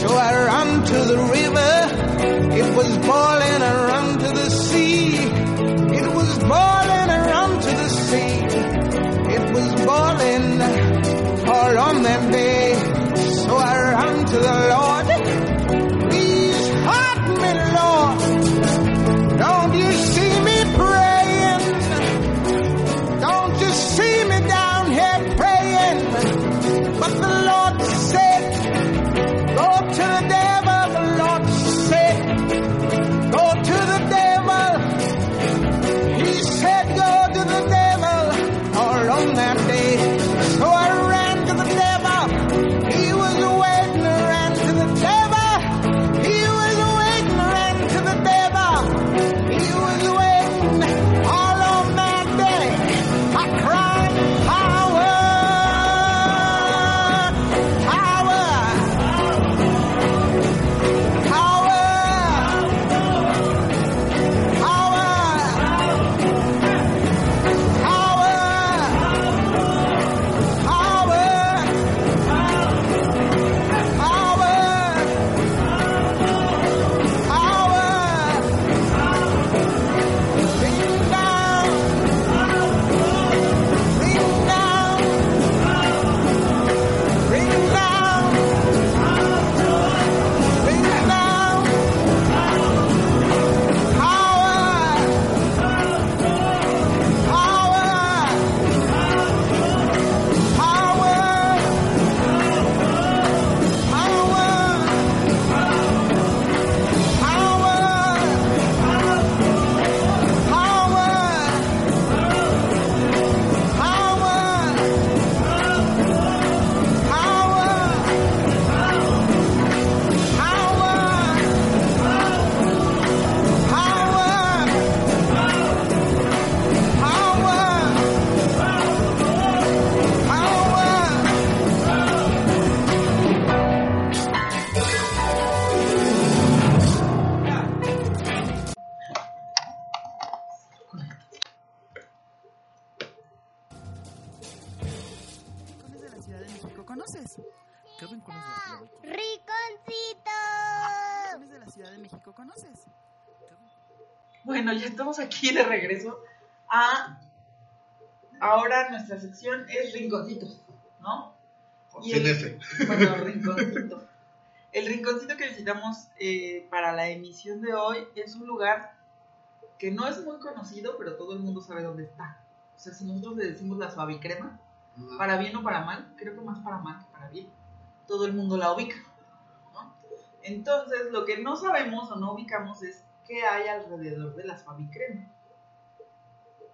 So I ran to the river. It was boiling México conoces? Bueno, ya estamos aquí de regreso a... Ahora nuestra sección es rinconcitos, ¿no? Y Sin el- F. Bueno, rinconcito. El rinconcito que visitamos eh, para la emisión de hoy es un lugar que no es muy conocido, pero todo el mundo sabe dónde está. O sea, si nosotros le decimos la suavicrema, para bien o para mal, creo que más para mal que para bien, todo el mundo la ubica. Entonces, lo que no sabemos o no ubicamos es qué hay alrededor de la suavicrema,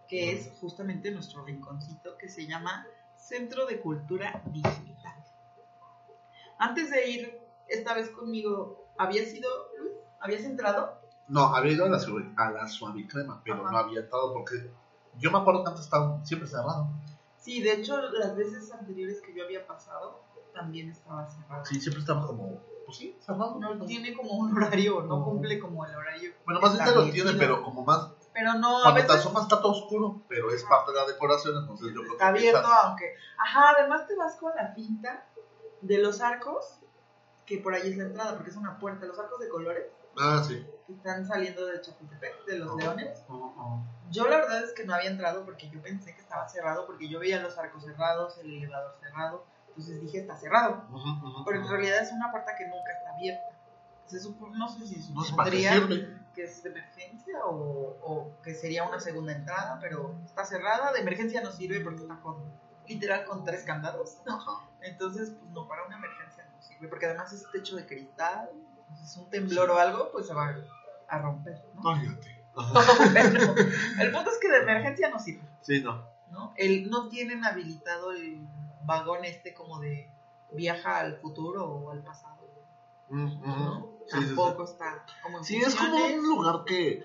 que es justamente nuestro rinconcito que se llama Centro de Cultura Digital. Antes de ir esta vez conmigo, ¿habías ido, Luis? ¿Habías entrado? No, había ido a la, suave- a la suavicrema, pero Ajá. no había entrado porque yo me acuerdo que antes estaba siempre cerrado. Sí, de hecho, las veces anteriores que yo había pasado, también estaba cerrado. Sí, siempre estaba como, pues sí, cerrado. No tiene como un horario, no cumple como el horario. Bueno, más bien lo tiene, pero como más. Pero no, a Cuando te veces asomas está todo oscuro, pero es parte de la decoración, entonces yo creo está que abierto, quizás- aunque. Ajá, además te vas con la pinta de los arcos, que por ahí es la entrada, porque es una puerta. Los arcos de colores Ah, sí. que están saliendo de Chapultepec, de los Ajá. leones. Ajá. Yo la verdad es que no había entrado porque yo pensé que estaba cerrado, porque yo veía los arcos cerrados, el elevador cerrado. Entonces dije, está cerrado. Ajá, ajá, Pero en realidad es una puerta que nunca está abierta. Se no sé si No supondría que es de emergencia o, o que sería una segunda entrada, pero está cerrada. De emergencia no sirve porque está con, literal con tres candados. Entonces, pues no, para una emergencia no sirve, porque además es techo de cristal. Entonces, un temblor o algo, pues se va a romper. ¿no? El punto es que de emergencia no sirve. Sí, no. ¿no? El, no tienen habilitado el vagón este como de viaja al futuro o al pasado. Mm, mm. ¿no? Sí. Tampoco está como en Sí, es como un lugar que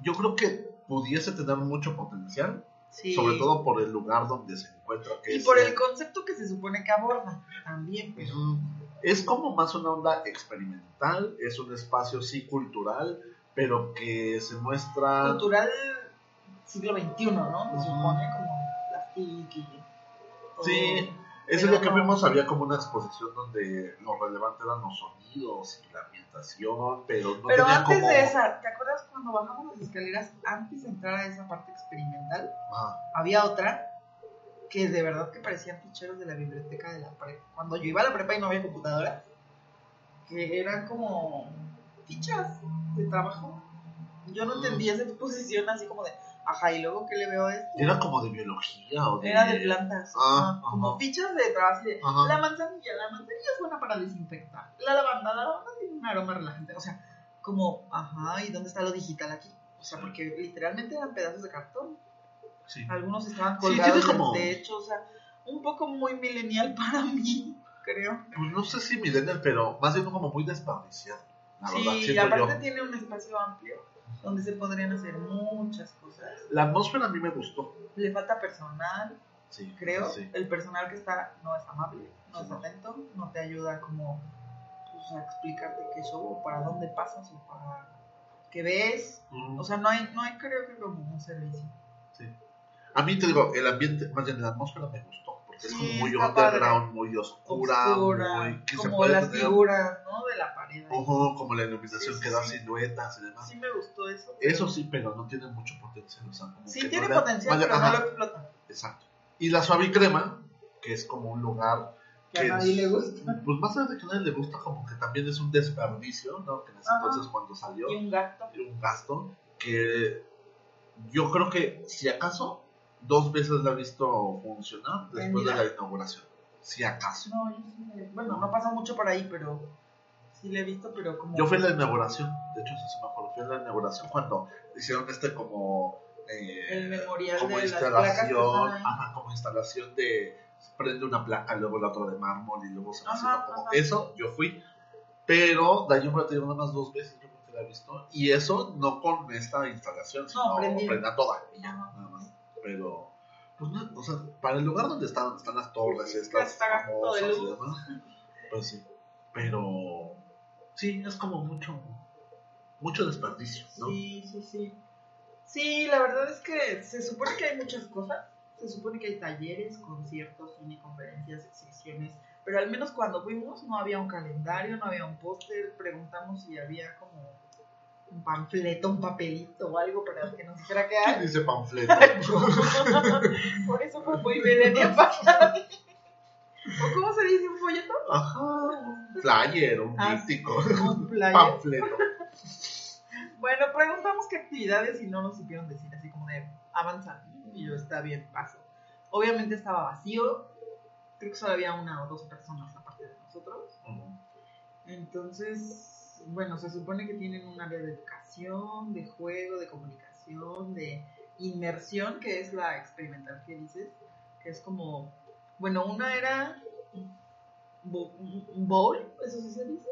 yo creo que pudiese tener mucho potencial, Sí. sobre todo por el lugar donde se encuentra. Que Y es por el- concepto que se supone que aborda también. pero-. Es como más una onda experimental, es un espacio sí cultural, pero que se muestra... Cultural siglo XXI, ¿no? Se supone como TIC y. Sí, ese Pero día que no. fuimos había como una exposición donde lo relevante eran los sonidos y la ambientación, pero no Pero tenía antes como... de esa, ¿te acuerdas cuando bajamos las escaleras? Antes de entrar a esa parte experimental, Ajá. había otra que de verdad que parecían ficheros de la biblioteca de la prepa. Cuando yo iba a la prepa y no había computadoras, que eran como fichas de trabajo. Yo no entendía esa exposición así como de, ajá, y luego que le veo a esto. Era como de biología o de... Era de plantas, Ah, ajá, como ajá. fichas de trabajo así de, Ajá. la manzanilla, la manzanilla es buena para desinfectar. La lavanda, la lavanda tiene un aroma relajante. O sea, como, ajá, ¿y dónde está lo digital aquí? O sea, porque literalmente eran pedazos de cartón. Sí. Algunos estaban Sí, colgados tiene como- del techo, o sea, un poco muy millennial para mí, creo. Pues no sé si millennial, pero más bien como muy desperdiciado. La verdad, Sí, y aparte yo. tiene un espacio amplio donde se podrían hacer muchas cosas. La atmósfera a mí me gustó. Le falta personal, Sí, creo. Sí. El personal que está no es amable, no Sí, es no. atento, no te ayuda como pues, a explicarte qué show o para dónde pasas o para qué ves. Mm. O sea, no hay, no hay creo que como un servicio. A mí te digo, el ambiente, más bien la atmósfera me gustó, porque es Sí, como muy underground, muy oscura, Oscura, muy... que se como puede las tener- figuras, ¿no? La pared. Ojo, como la iluminación Sí, que da sí. siluetas y demás. Sí me gustó eso. pero- Eso sí, pero no tiene mucho potencial. O sea, como Sí que tiene no le- potencial, vaya, pero no ajá, lo explota. Exacto. Y la suavicrema, que es como un lugar Que a nadie le gusta. Pues más allá de que a nadie le gusta, como que también es un desperdicio, ¿no? Que en ese Ajá. entonces cuando salió, Y un gasto. era un gasto que yo creo que si acaso dos veces la he visto funcionar después de la inauguración. Si acaso. No, yo sí me- Bueno, no pasa mucho por ahí, pero sí le he visto, pero como... Yo fui a la inauguración, de hecho, eso sí me acuerdo, fui a la inauguración cuando hicieron este como... eh, El memorial como de las instalación, ahí. ajá, como instalación de prende una placa, luego la otra de mármol y luego se Ajá, como ajá. eso, yo fui, pero de ahí un rato nada más dos veces yo creo que la he visto, y eso no con esta instalación, sino prendida. prendida toda, y ya, nada más, pero, pues no, o sea, para el lugar donde están, están las torres estas famosas y demás, pues sí, pero sí, es como mucho, mucho desperdicio, ¿no? Sí, sí, sí. Sí, la verdad es que se supone que hay muchas cosas. Se supone que hay talleres, conciertos, cine, conferencias, exhibiciones, Pero al menos cuando fuimos no había un calendario, no había un póster, preguntamos si había como un panfleto, un papelito o algo para que nos dijera ¿Quién hay. dice panfleto? Por eso fue muy para mí. ¿O cómo se dice un folleto? Ajá, un flyer, un Ah, díptico, Un flyer. panfleto. Bueno, preguntamos qué actividades y no nos supieron decir, así como de avanzar. Y yo, está bien, paso. Obviamente estaba vacío. Creo que solo había una o dos personas aparte de nosotros. Entonces, bueno, se supone que tienen un área de educación, de juego, de comunicación, de inmersión, que es la experimental que dices, que es como, bueno, una era bo- un bowl, eso sí se dice,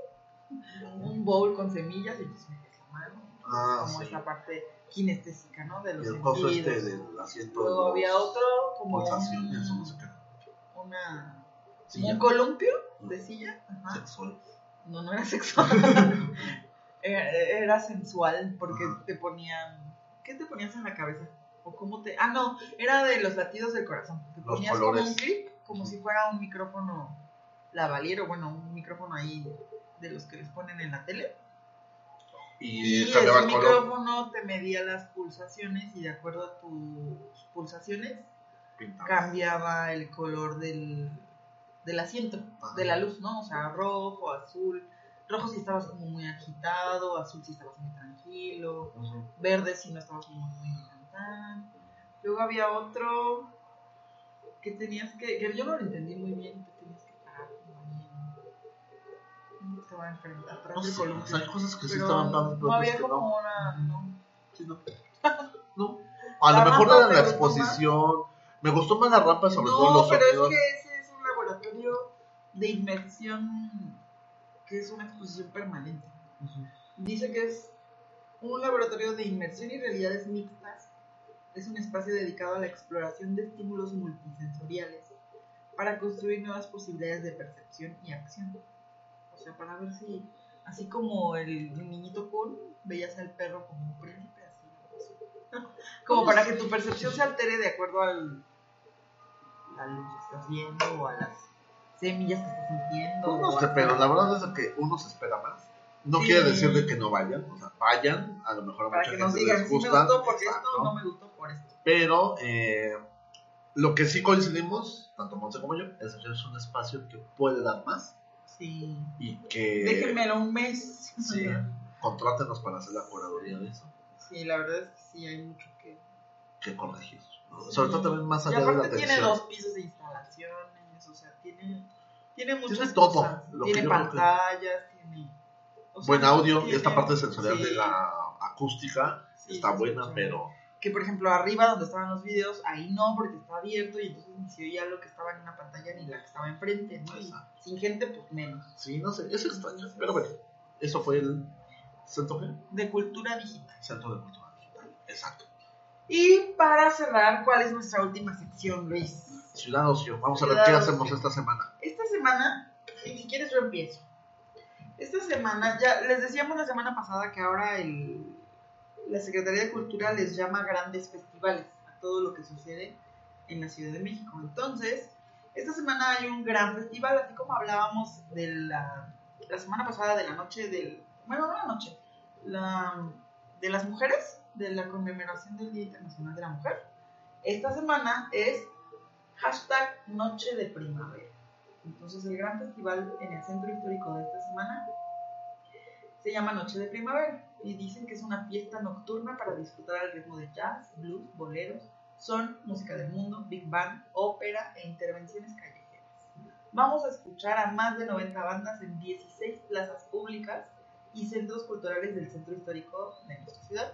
un bowl con semillas y entonces metes la mano, Ah, como sí. esa parte kinestésica, ¿no? De Y los el coso sentidos. este del asiento. Luego había otro como pulsaciones, o no un- sé qué. una, Silla. un columpio de silla, ajá. Sexual. No, no era sexual. era, era sensual porque Ajá. te ponían. ¿Qué te ponías en la cabeza? ¿O cómo te.? Ah, no, era de los latidos del corazón. Te Los ponías colores. como un clip, como si fuera un micrófono lavaliero, bueno, un micrófono ahí de los que les ponen en la tele. Y, Y cambiaba el micrófono te medía las pulsaciones y de acuerdo a tus pulsaciones cambiaba el color del, del asiento, Ajá. de la luz, ¿no? O sea, rojo, azul. Rojo si estabas como muy agitado, azul si estabas muy tranquilo, verde si no estabas como muy tan. Luego había otro que tenías que, que yo no lo entendí muy bien, que tenías que parar como ahí en- estaba enfrente, atrás No sé, o sea, hay cosas que sí estaban pero no había como no. una, no. Sí, no. No. A lo mejor era te la exposición. Me gustó más la rampa, sobre todo No, los pero sonidos. es que ese es un laboratorio de inmersión que es una exposición permanente. Dice que es un laboratorio de inmersión y realidades mixtas. Es un espacio dedicado a la exploración de estímulos multisensoriales para construir nuevas posibilidades de percepción y acción. O sea, para ver si, así como el, el niñito cool, veías al perro como un príncipe, así. Como para que tu percepción se altere de acuerdo al la luz que estás viendo o a las semillas que estás sintiendo. Pues no o sé, a- pero la verdad es que uno se espera más. No Sí. quiere decir de que no vayan, o sea, vayan, a lo mejor a para mucha que gente digan les si me gusta, gustó porque exacto, esto no me gustó por esto. pero eh, lo que sí coincidimos, tanto Monse como yo, es que es un espacio que puede dar más Sí. y que Déjenmelo un mes. sí, contrátenos para hacer la curaduría de eso, Sí, la verdad es que sí hay mucho que. que corregir. Sobre todo también más Y allá de la aparte tiene atención. dos pisos de instalaciones, o sea, tiene, tiene muchas Tiene todo, cosas. Tiene que- pantallas, tiene. O sea, Buen audio y esta parte sensorial sí, de la acústica sí, está buena, pero Que por ejemplo, arriba donde estaban los videos, ahí no, porque está abierto y entonces ni se oía lo que estaba en una pantalla ni la que estaba enfrente, ¿no? Y sin gente, pues menos. sí, no sé, es extraño. Pero bueno, eso fue el centro, ¿qué? De cultura digital. centro de cultura digital. Exacto. Y para cerrar, ¿cuál es nuestra última sección, Luis? Ciudad Ocio. Vamos a ver qué Ocio. hacemos esta semana. Esta semana, y si quieres yo empiezo. Esta semana, ya les decíamos la semana pasada que ahora el, la Secretaría de Cultura les llama grandes festivales a todo lo que sucede en la Ciudad de México. Entonces, esta semana hay un gran festival, así como hablábamos de la, la semana pasada de la noche del... Bueno, no la noche, la, de las mujeres, de la conmemoración del Día Internacional de la Mujer. Esta semana es hashtag Noche de Primavera. Entonces el gran festival en el centro histórico de esta semana se llama Noche de Primavera y dicen que es una fiesta nocturna para disfrutar al ritmo de jazz, blues, boleros, son, música del mundo, big band, ópera e intervenciones callejeras. Vamos a escuchar a más de 90 bandas en 16 plazas públicas y centros culturales del centro histórico de nuestra ciudad.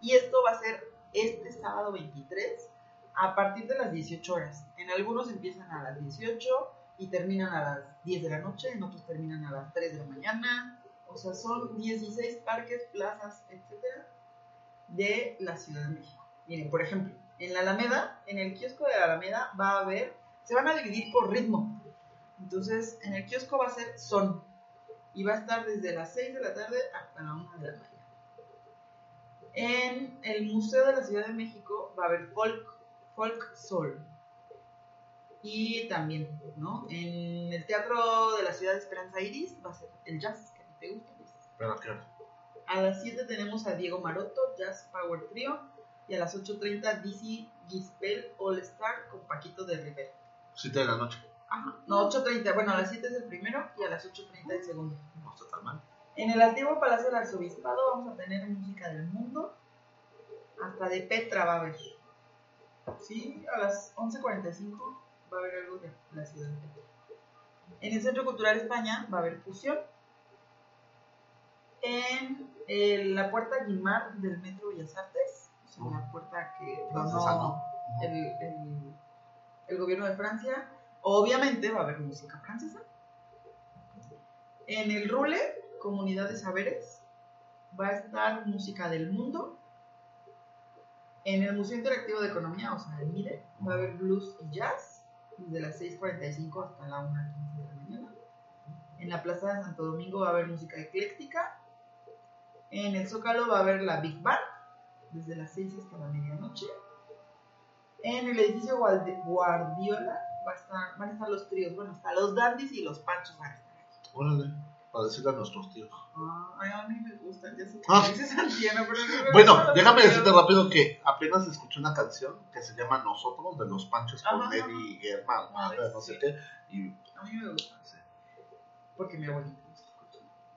Y esto va a ser este sábado 23 a partir de las 18 horas. En algunos empiezan a las 18 y terminan a las 10 de la noche, en otros terminan a las 3 de la mañana. O sea, son 16 parques, plazas, etcétera, de la Ciudad de México. Miren, por ejemplo, en la Alameda, en el kiosco de la Alameda va a haber, se van a dividir por ritmo. Entonces, en el kiosco va a ser son y va a estar desde las 6 de la tarde hasta la 1 de la mañana. En el Museo de la Ciudad de México va a haber folk, folk soul. Y también, ¿no? En el Teatro de la Ciudad de Esperanza Iris va a ser el jazz, que a ti te gusta. pues. A qué hora? A las 7 tenemos a Diego Maroto, Jazz Power Trio. Y a las 8.30 DC Gispel All Star con Paquito de Rivera. 7 de la noche. Ajá. No, 8.30. Bueno, a las 7 es el primero y a las 8.30 el segundo. No está tan mal. En el antiguo Palacio del Arzobispado vamos a tener música del mundo. Hasta de Petra va a haber. Sí, a las 11.45 va a haber algo de la ciudad. En el Centro Cultural España va a haber fusión. En eh, la puerta Guimar del Metro Bellas Artes, o sea, la puerta que donó ¿no? el, el- el gobierno de Francia, obviamente va a haber música francesa. En el Rule, Comunidad de Saberes, va a estar música del mundo. En el Museo Interactivo de Economía, o sea, el MIDE, va a haber blues y jazz, desde las 6.45 hasta la 1.15 de la mañana. En la Plaza de Santo Domingo va a haber música ecléctica. En el Zócalo va a haber la Big Band, desde las 6 hasta la medianoche. En el edificio Guardiola va a estar, van a estar los tríos, bueno, hasta los dandies y los panchos van a estar. Órale, para decirle a nuestros tíos. Ah, ay, a mí me gustan, ya sé que Ah. Santiano, pero mí me Bueno, déjame decirte rápido que apenas escuché una canción que se llama Nosotros de los Panchos con Ajá, Eddie Guerra, Ah, no sé sí. qué, y A mí me gustan, sí, porque mi abuelito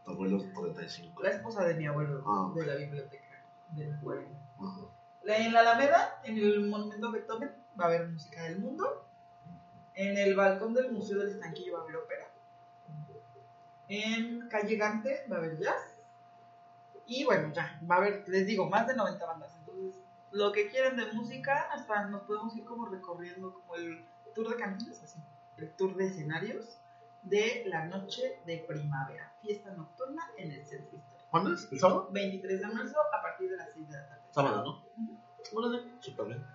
tu abuelo es 35. La esposa de mi abuelo, Ah, de la biblioteca del pueblo. Ajá. La- En la Alameda, en el Monumento Beethoven, va a haber música del mundo. En el balcón del Museo del Estanquillo va a haber ópera. En Calle Gante va a haber jazz. Y bueno, ya, va a haber, les digo, más de 90 bandas. Entonces, lo que quieren de música, hasta nos podemos ir como recorriendo como el tour de cantinas, así. El tour de escenarios de la noche de primavera. Fiesta nocturna en el centro histórico. ¿Cuándo es? ¿El sábado? 23 de marzo a partir de las 6 de la tarde. Sábado, ¿no? Órale, súper bien.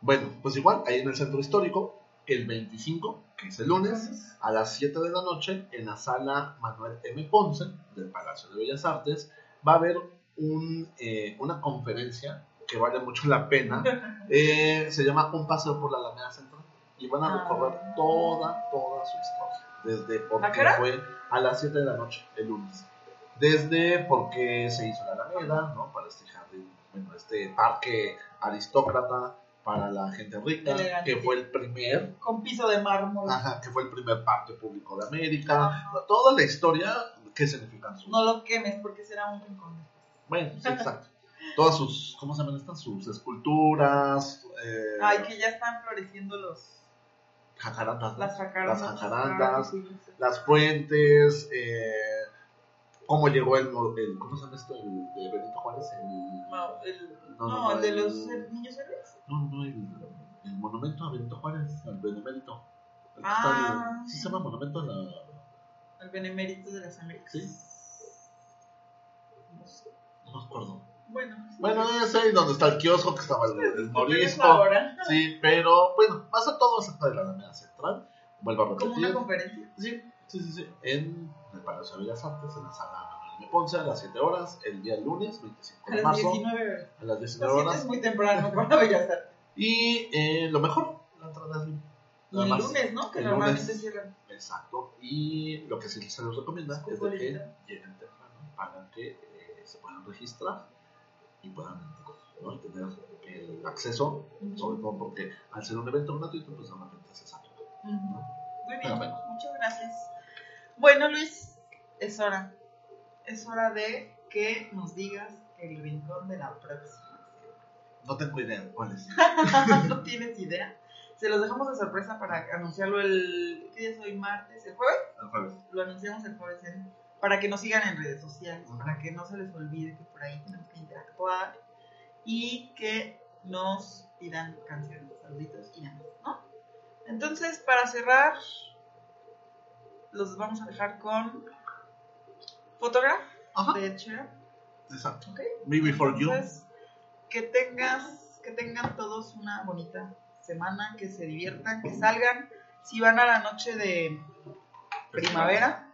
Bueno, pues igual, ahí en el centro histórico, el 25, que es el lunes, a las 7 de la noche, en la sala Manuel M. Ponce del Palacio de Bellas Artes, va a haber un, eh, una conferencia que vale mucho la pena. Eh, se llama Un paseo por la Alameda Central. Y van a recorrer Ah. toda, toda su historia. Desde por ¿A qué qué hora? fue a las 7 de la noche, el lunes. Desde por qué se hizo la Alameda, ¿no? Para este jardín, bueno, este parque aristócrata para la gente rica, Elegante. que fue el primer Con piso de mármol. Ajá, que fue el primer parque público de América. Toda la historia que significan sus. No lo quemes porque será un rincón. Bueno, sí, exacto. Todas sus, ¿cómo se llaman estas? Sus esculturas, eh, Ay, que ya están floreciendo los, jacarandas, las jacarandas. Las jacarandas, las fuentes, eh, cómo llegó el, el, ¿cómo se llama esto? El de Benito Juárez, el, No, el, No, no, no, el de los niños héroes. no, no, el, el monumento a Benito Juárez, al Benemérito. El Ah, ¿Sí se llama monumento a la, El benemérito de las Américas. Sí. No sé. no me acuerdo. Bueno. Bueno, es ahí donde está el kiosco, que estaba el, el morisco. Sí, pero bueno, pasa todo cerca de la Alameda Central. Vuelvo a Como repetir. una conferencia. Sí, sí, sí, sí. En el Palacio de Bellas Artes, en la sala M. Ponce, a las 7 horas, el día lunes, 25 A de las marzo, 19 horas. a las Las 19 siete horas. es muy temprano para Bellas Artes. Y eh, lo mejor, la entrada es libre. El más. lunes, ¿no? Que normalmente cierran. Exacto. Y lo que sí se les recomienda es de que lleguen temprano para que eh, se puedan registrar y puedan ¿no? tener el acceso, sobre todo porque al ser un evento gratuito, pues de repente se satura. Muy Pero bien, bueno. muchas gracias. Bueno, Luis, es hora. Es hora de que nos digas el rincón de la próxima No tengo idea cuál es. ¿No tienes idea? Se los dejamos de sorpresa para anunciarlo el... ¿Qué día es hoy? ¿Martes? ¿El jueves? El jueves. Lo anunciamos el jueves en- para que nos sigan en redes sociales, para que no se les olvide que por ahí tenemos que interactuar y que nos pidan canciones, saluditos y demás, ¿no? Entonces, para cerrar, los vamos a dejar con Photograph Ajá. de Sheeran, Exacto. ¿ok? Me Before You. Entonces, que tengas, que tengan todos una bonita semana, que se diviertan, que salgan. Si van a la noche de primavera,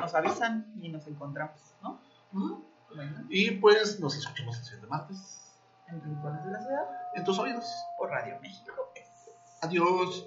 nos avisan y nos encontramos, ¿no? Bueno, Y pues nos escuchamos el siguiente martes en Rincones de la Ciudad, en tus oídos. por Radio México. Adiós.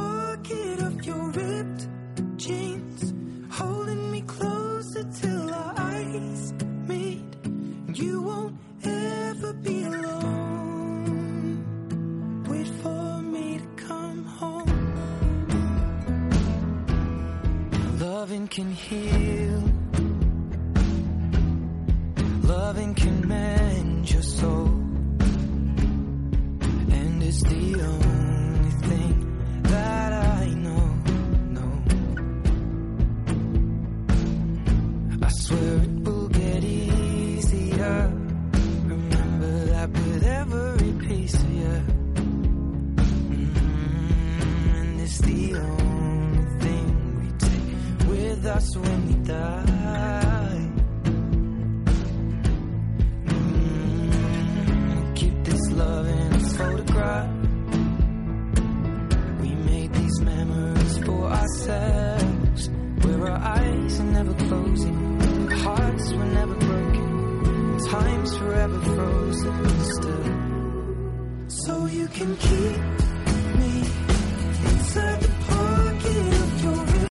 can hear us when we die. Mm, keep this love in a photograph. We made these memories for ourselves. Where our eyes are never closing, hearts were never broken, time's forever frozen still. So you can keep